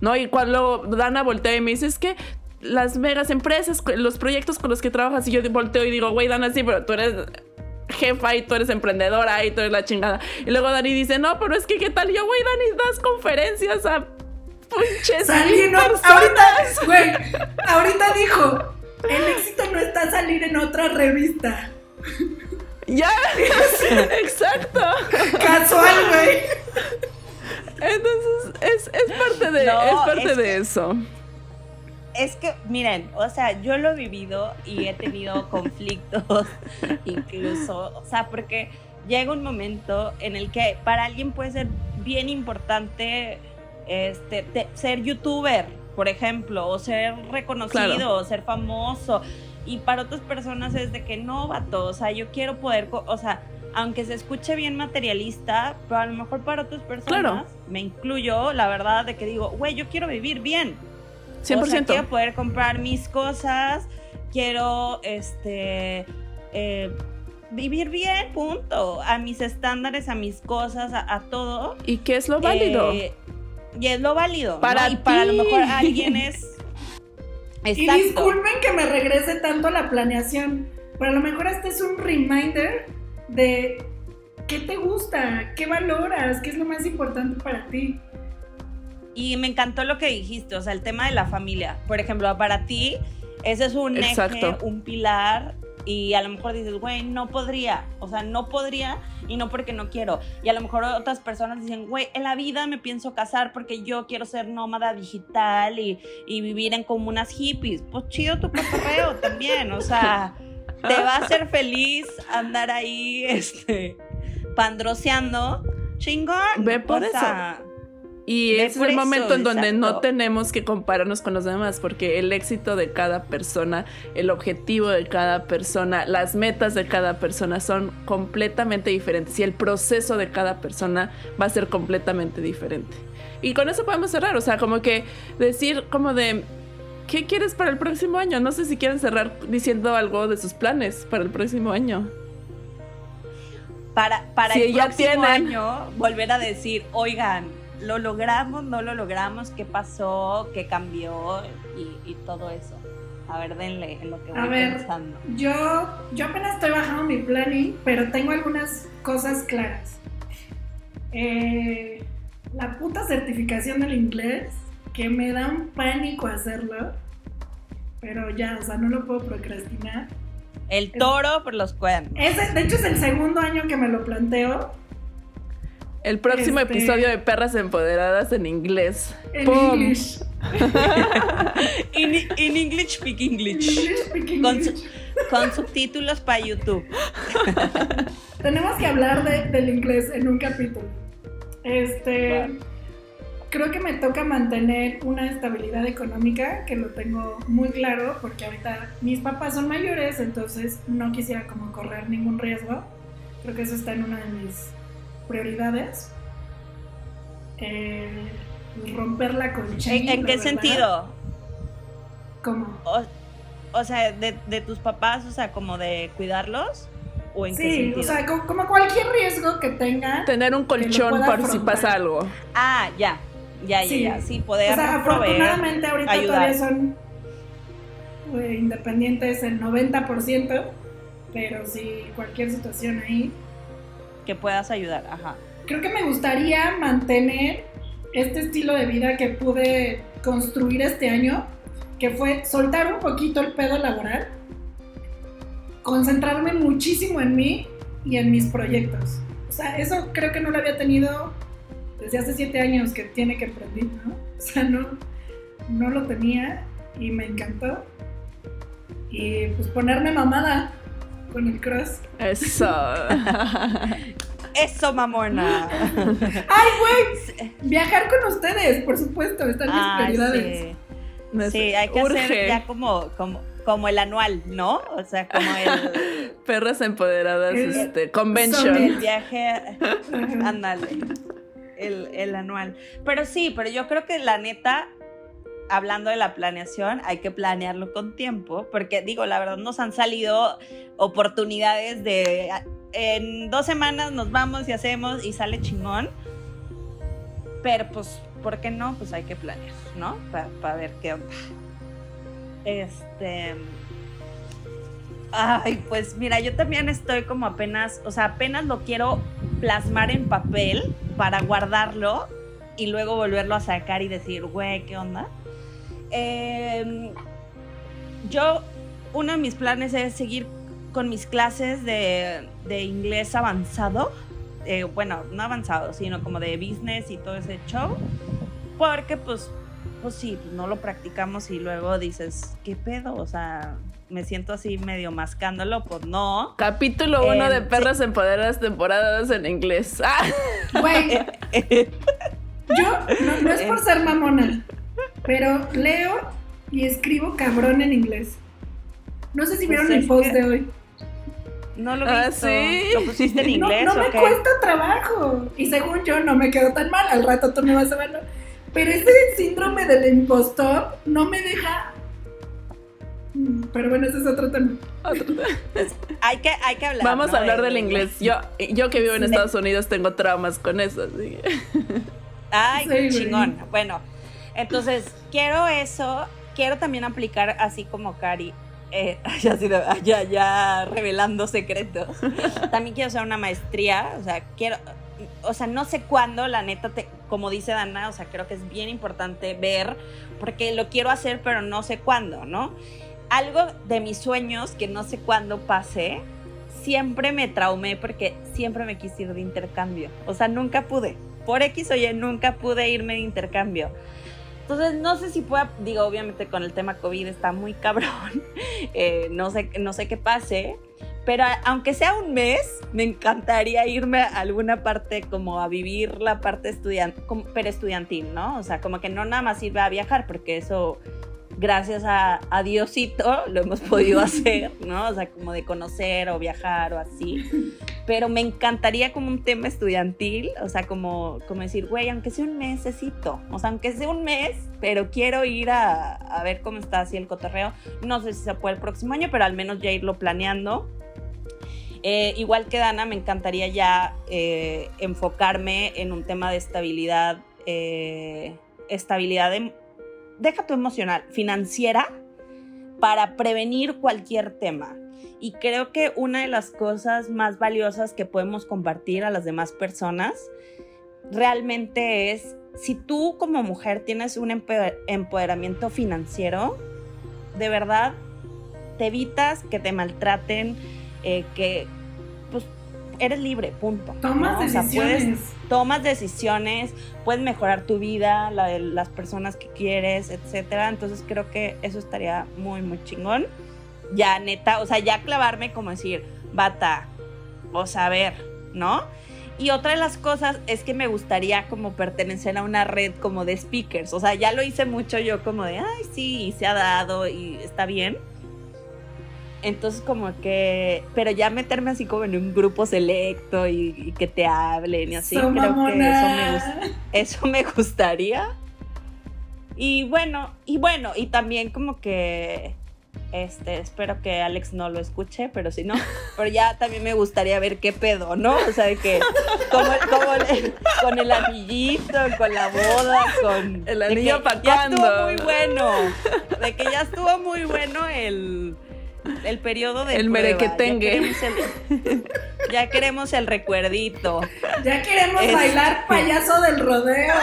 ¿No? Y cuando Dana voltea y me dice, es que las megas empresas, los proyectos con los que trabajas, y yo volteo y digo, güey, Dana, sí, pero tú eres jefa y tú eres emprendedora y tú eres la chingada. Y luego Dani dice, no, pero es que, ¿qué tal? yo, güey, Dani, das conferencias a pinches ahorita, güey, ahorita dijo, el éxito no está a salir en otra revista. Ya, exacto. Casual, güey. Entonces, es, es, parte de, es parte de eso. Es que, miren, o sea, yo lo he vivido y he tenido conflictos, incluso, o sea, porque llega un momento en el que para alguien puede ser bien importante este, ser youtuber, por ejemplo, o ser reconocido, o ser famoso y para otras personas es de que no, vato, o sea, yo quiero poder, o sea, aunque se escuche bien materialista, pero a lo mejor para otras personas, me incluyo, la verdad, de que digo, güey, yo quiero vivir bien. 100%. O sea, quiero poder comprar mis cosas, quiero, este, eh, vivir bien, punto. A mis estándares, a mis cosas, a, todo. ¿Y qué es lo válido? Eh, y es lo válido. Para Y para lo mejor alguien es Y disculpen que me regrese tanto a la planeación, pero a lo mejor este es un reminder de qué te gusta, qué valoras, qué es lo más importante para ti. Y me encantó lo que dijiste, o sea, el tema de la familia. Por ejemplo, para ti, ese es un eje, un pilar y a lo mejor dices, güey, no podría, o sea, no podría y no porque no quiero. Y a lo mejor otras personas dicen, güey, en la vida me pienso casar porque yo quiero ser nómada digital y, vivir en comunas hippies. Pues chido tu cotorreo también, o sea, te va a hacer feliz andar ahí, este, pandroseando. Chingón. Ve por eso. Y es el momento en donde no tenemos que compararnos con los demás, porque el éxito de cada persona, el objetivo de cada persona, las metas de cada persona son completamente diferentes y el proceso de cada persona va a ser completamente diferente. Y con eso podemos cerrar, o sea, como que decir como de, ¿qué quieres para el próximo año? No sé si quieren cerrar diciendo algo de sus planes para el próximo año. Para, para el próximo año, volver a decir, oigan, ¿Lo logramos? ¿No lo logramos? ¿Qué pasó? ¿Qué cambió? Y, todo eso. A ver, denle en lo que voy a ver, pensando. Yo, yo apenas estoy bajando mi planning, pero tengo algunas cosas claras. Eh, la puta certificación del inglés, que me da un pánico hacerlo, pero ya, o sea, no lo puedo procrastinar. El toro por los cuernos. de hecho, es el segundo año que me lo planteo. El próximo este, episodio de Perras Empoderadas en inglés. En English. in, English speak English. Con, subtítulos para YouTube. Tenemos que hablar del inglés en un capítulo. Este creo que me toca mantener una estabilidad económica, que lo tengo muy claro, porque ahorita mis papás son mayores, entonces no quisiera como correr ningún riesgo. Creo que eso está en una de mis prioridades. Eh, romper la concha. ¿En, qué sentido? ¿Cómo? O, sea, de, tus papás, o sea, como de cuidarlos. ¿O en sí, qué sentido? o sea, como, cualquier riesgo que tenga. Tener un colchón por si pasa algo. Ah, ya. Ya, ya, ya, sí, poder o sea, afortunadamente ahorita todavía son eh, independientes el 90%, pero sí, cualquier situación ahí. Que puedas ayudar, ajá. Creo que me gustaría mantener este estilo de vida que pude construir este año, que fue soltar un poquito el pedo laboral, concentrarme muchísimo en mí y en mis proyectos. O sea, eso creo que no lo había tenido desde hace siete años que tiene que aprender, ¿no? O sea, no, no lo tenía y me encantó. Y pues ponerme mamada con el cross. Eso. Eso, mamona. Ay, güey. Viajar con ustedes, por supuesto, están mis prioridades. Sí. hay que hacer ya como, como, como el anual, ¿no? O sea, como el. Perras empoderadas, este, convention. El viaje. Ándale el, anual. Pero sí, pero yo creo que la neta, hablando de la planeación, hay que planearlo con tiempo, porque digo, la verdad nos han salido oportunidades de en dos semanas nos vamos y hacemos y sale chingón. Pero pues, ¿por qué no? Pues hay que planear, ¿no? Para ver qué onda. Este. Ay, pues mira, yo también estoy como apenas, o sea, apenas lo quiero plasmar en papel para guardarlo y luego volverlo a sacar y decir, güey, ¿qué onda? Em, yo, uno de mis planes es seguir con mis clases de, inglés avanzado. Eh, bueno, no avanzado, sino como de business y todo ese show. Porque pues, pues sí, pues no lo practicamos y luego dices, ¿qué pedo? O sea, me siento así medio mascándolo, pues no. Capítulo 1 de em, Perras Empoderadas, temporadas en inglés. Ah. Güey. Yo, no, es por ser mamona, pero leo y escribo cabrón en inglés. No sé si pues vieron el post de hoy. No lo ah, ¿sí? ¿Lo pusiste en inglés? No, no me cuesta trabajo. Y según yo, no me quedo tan mal. Al rato tú me vas a verlo. Pero ese síndrome del impostor no me deja pero bueno, ese es otro tema. hay, que, hay que hablar. Vamos a hablar del inglés. Yo, yo que vivo en Estados Unidos tengo traumas con eso. Ay, chingón. Bueno, entonces quiero eso. Quiero también aplicar así como Cari. Eh, ya, ya, revelando secretos. También quiero hacer una maestría. O sea, quiero. O sea, no sé cuándo, la neta, te, como dice Dana, o sea, creo que es bien importante ver, porque lo quiero hacer, pero no sé cuándo, ¿no? algo de mis sueños que no sé cuándo pasé, siempre me traumé porque siempre me quise ir de intercambio. O sea, nunca pude. Por X o Y nunca pude irme de intercambio. Entonces, no sé si pueda, digo, obviamente con el tema COVID está muy cabrón. Eh, no, sé, no sé qué pase. Pero aunque sea un mes, me encantaría irme a alguna parte como a vivir la parte estudiante, pero estudiantil, ¿no? O sea, como que no nada más ir a viajar, porque eso gracias a, Diosito lo hemos podido hacer, ¿no? O sea, como de conocer o viajar o así. Pero me encantaría como un tema estudiantil, o sea, como, como decir, güey, aunque sea un mesecito, o sea, aunque sea un mes, pero quiero ir a, ver cómo está así el cotorreo. No sé si se puede el próximo año, pero al menos ya irlo planeando. Eh, igual que Dana, me encantaría ya eh, enfocarme en un tema de estabilidad eh, estabilidad, deja tu emocional, financiera, para prevenir cualquier tema. Y creo que una de las cosas más valiosas que podemos compartir a las demás personas realmente es si tú como mujer tienes un empoderamiento financiero, de verdad te evitas que te maltraten, eh, que eres libre, punto. Tomas decisiones. tomas decisiones, puedes mejorar tu vida, la de las personas que quieres, etcétera. Entonces creo que eso estaría muy, muy chingón. Ya neta, o sea, ya clavarme como decir, bata, o saber, ¿no? Y otra de las cosas es que me gustaría como pertenecer a una red como de speakers. O sea, ya lo hice mucho yo como de, ay, sí, se ha dado y está bien. Entonces como que, pero ya meterme así como en un grupo selecto y, que te hablen y así, creo que eso me, eso me gustaría. Y bueno, y bueno, y también como que este, espero que Alex no lo escuche, pero si no, pero ya también me gustaría ver qué pedo, ¿no? O sea, que como, con el anillito, con la boda, con el anillo para Ya estuvo muy bueno. De que ya estuvo muy bueno el el periodo de el merequetengue. Ya, ya queremos el recuerdito. Ya queremos bailar payaso del rodeo.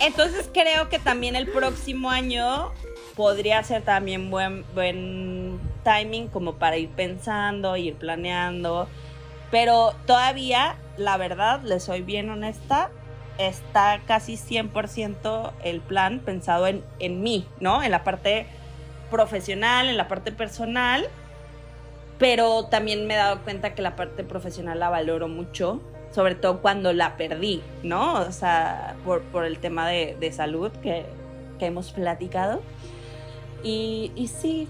Entonces creo que también el próximo año podría ser también buen, buen timing como para ir pensando, ir planeando. Pero todavía, la verdad, les soy bien honesta, está casi 100% el plan pensado en, en mí, ¿no? En la parte profesional, en la parte personal. Pero también me he dado cuenta que la parte profesional la valoro mucho, sobre todo cuando la perdí, ¿no? O sea, por, por el tema de, de salud que, que hemos platicado. Y, y sí,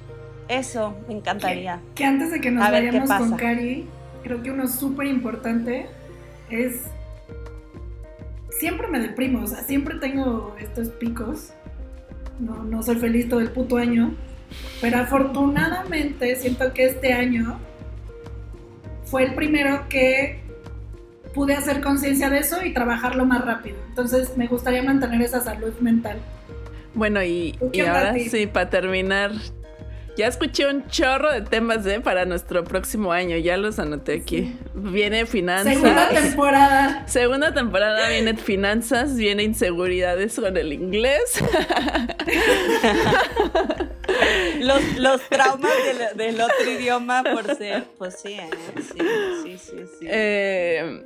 eso me encantaría. Que, antes de que nos vayamos con Cari, creo que uno súper importante es. Siempre me deprimo, o sea, siempre tengo estos picos. No, no soy feliz todo el puto año. Pero afortunadamente siento que este año fue el primero que pude hacer conciencia de eso y trabajarlo más rápido. Entonces me gustaría mantener esa salud mental. Bueno, y, ahora sí, para terminar, ya escuché un chorro de temas ¿eh? para nuestro próximo año, ya los anoté aquí. Viene finanzas. Segunda temporada. Segunda temporada viene finanzas, viene inseguridades con el inglés. los, traumas del, otro idioma por ser, pues sí, ¿eh? sí, sí, sí, sí. Eh,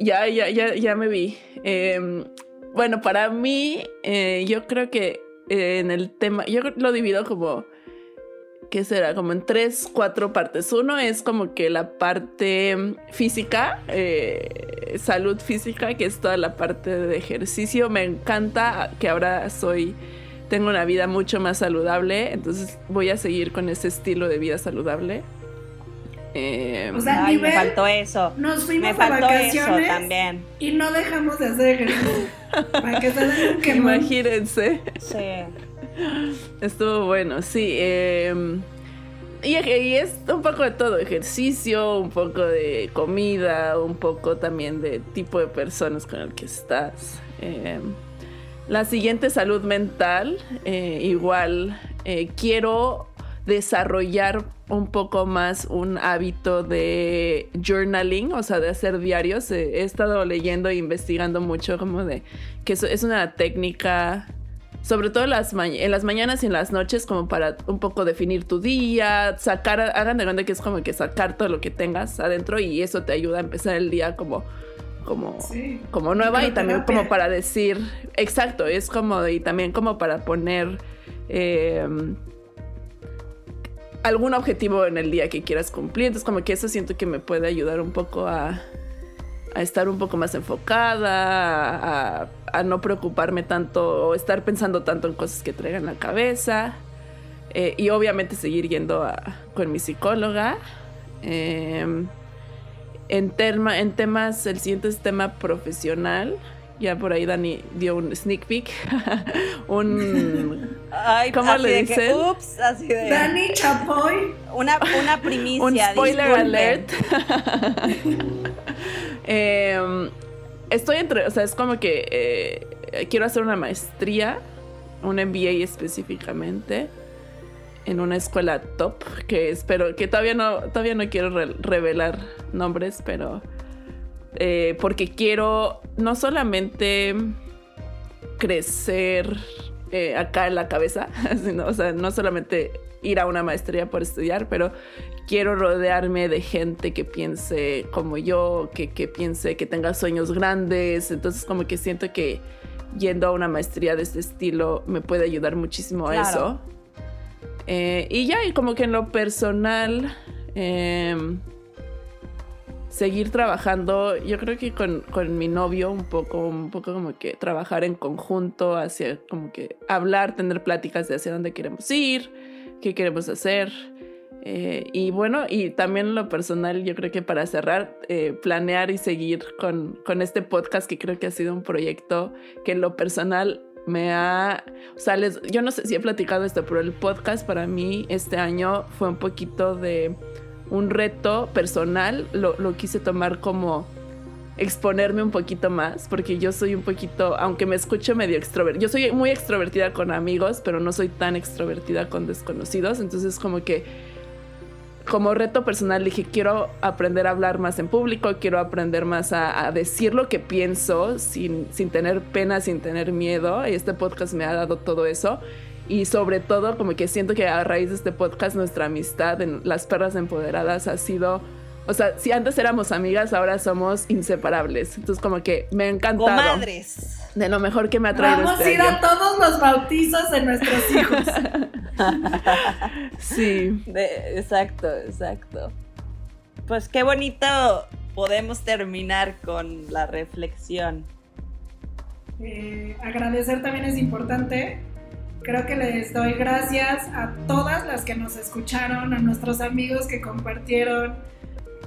ya, ya, ya, ya me vi. Eh, bueno, para mí, eh, yo creo que eh, en el tema, yo lo divido como, ¿qué será? Como en tres, cuatro partes. Uno es como que la parte física, eh, salud física, que es toda la parte de ejercicio. Me encanta que ahora soy, tengo una vida mucho más saludable, entonces voy a seguir con ese estilo de vida saludable. Eh, o sea, me faltó eso. Nos fuimos me faltó vacaciones eso también. Y no dejamos de hacer ejercicio. para que se Imagínense. Sí. Estuvo bueno, sí. Em, y, es un poco de todo, ejercicio, un poco de comida, un poco también de tipo de personas con el que estás. Em, la siguiente salud mental, eh, igual, eh, quiero desarrollar un poco más un hábito de journaling, o sea, de hacer diarios. He estado leyendo e investigando mucho como de que es una técnica, sobre todo en las, en las mañanas y en las noches, como para un poco definir tu día, sacar, hagan de grande que es como que sacar todo lo que tengas adentro y eso te ayuda a empezar el día como como, como nueva y también como para decir, exacto, es como y también como para poner eh, algún objetivo en el día que quieras cumplir. Entonces como que eso siento que me puede ayudar un poco a, estar un poco más enfocada, a, no preocuparme tanto o estar pensando tanto en cosas que traigan la cabeza. Eh, y obviamente seguir yendo con mi psicóloga. Em, en, en temas, el siguiente es tema profesional. Ya por ahí Dani dio un sneak peek. un. ¿Cómo le dicen? ups, así de. Dani Chapoy. Una, una primicia. un spoiler alert. Em, estoy entre, o sea, es como que eh, quiero hacer una maestría, un MBA específicamente, en una escuela top, que espero, que todavía no, todavía no quiero revelar nombres, pero eh, porque quiero no solamente crecer eh, acá en la cabeza, sino, o sea, no solamente ir a una maestría por estudiar, pero quiero rodearme de gente que piense como yo, que, que piense que tenga sueños grandes. Entonces como que siento que yendo a una maestría de este estilo me puede ayudar muchísimo a eso. Eh, y ya, y como que en lo personal, em, seguir trabajando, yo creo que con, con, mi novio un poco, un poco como que trabajar en conjunto, hacia como que hablar, tener pláticas de hacia dónde queremos ir, qué queremos hacer. Eh, y bueno, y también lo personal, yo creo que para cerrar, eh, planear y seguir con, con este podcast que creo que ha sido un proyecto que en lo personal me ha, o sea, yo no sé si he platicado esto, pero el podcast para mí este año fue un poquito de un reto personal, lo, lo quise tomar como exponerme un poquito más, porque yo soy un poquito, aunque me escucho medio extrovertida, yo soy muy extrovertida con amigos, pero no soy tan extrovertida con desconocidos, entonces como que como reto personal dije, quiero aprender a hablar más en público, quiero aprender más a, decir lo que pienso sin, sin tener pena, sin tener miedo, y este podcast me ha dado todo eso. Y sobre todo, como que siento que a raíz de este podcast, nuestra amistad en Las Perras Empoderadas ha sido o sea, si antes éramos amigas, ahora somos inseparables. Entonces, como que me ha encantado. Comadres. De lo mejor que me ha traído Vamos este a ir a todos los bautizos de nuestros hijos. sí. exacto, exacto. Pues qué bonito podemos terminar con la reflexión. Eh, agradecer también es importante. Creo que les doy gracias a todas las que nos escucharon, a nuestros amigos que compartieron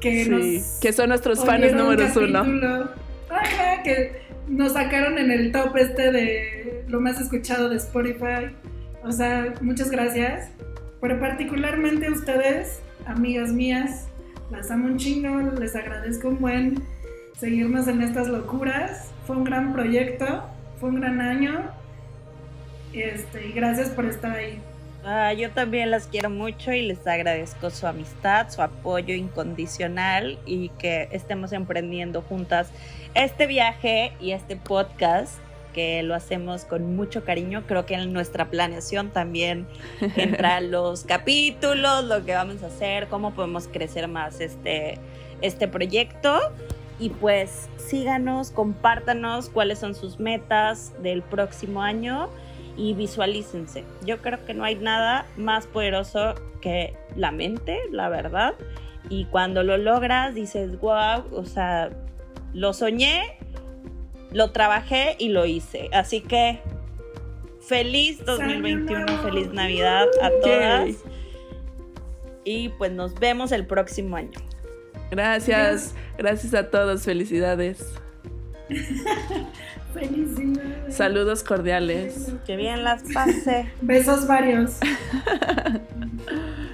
que, que son nuestros fans números uno. Ajá, que nos sacaron en el top este de lo más escuchado de Spotify. O sea, muchas gracias. Pero particularmente ustedes, amigas mías, las amo un chingo, les agradezco un buen seguirnos en estas locuras. Fue un gran proyecto, fue un gran año. Este, y gracias por estar ahí. Ah, yo también las quiero mucho y les agradezco su amistad, su apoyo incondicional y que estemos emprendiendo juntas este viaje y este podcast que lo hacemos con mucho cariño. Creo que en nuestra planeación también entra los capítulos, lo que vamos a hacer, cómo podemos crecer más este, este proyecto. Y pues síganos, compártanos cuáles son sus metas del próximo año y visualícense. Yo creo que no hay nada más poderoso que la mente, la verdad. Y cuando lo logras, dices, wow, o sea, lo soñé, lo trabajé y lo hice. Así que feliz 2021, feliz Navidad a todas. Y pues nos vemos el próximo año. Gracias, gracias a todos, felicidades. Felicidades. Saludos cordiales. Que bien las pase. Besos varios.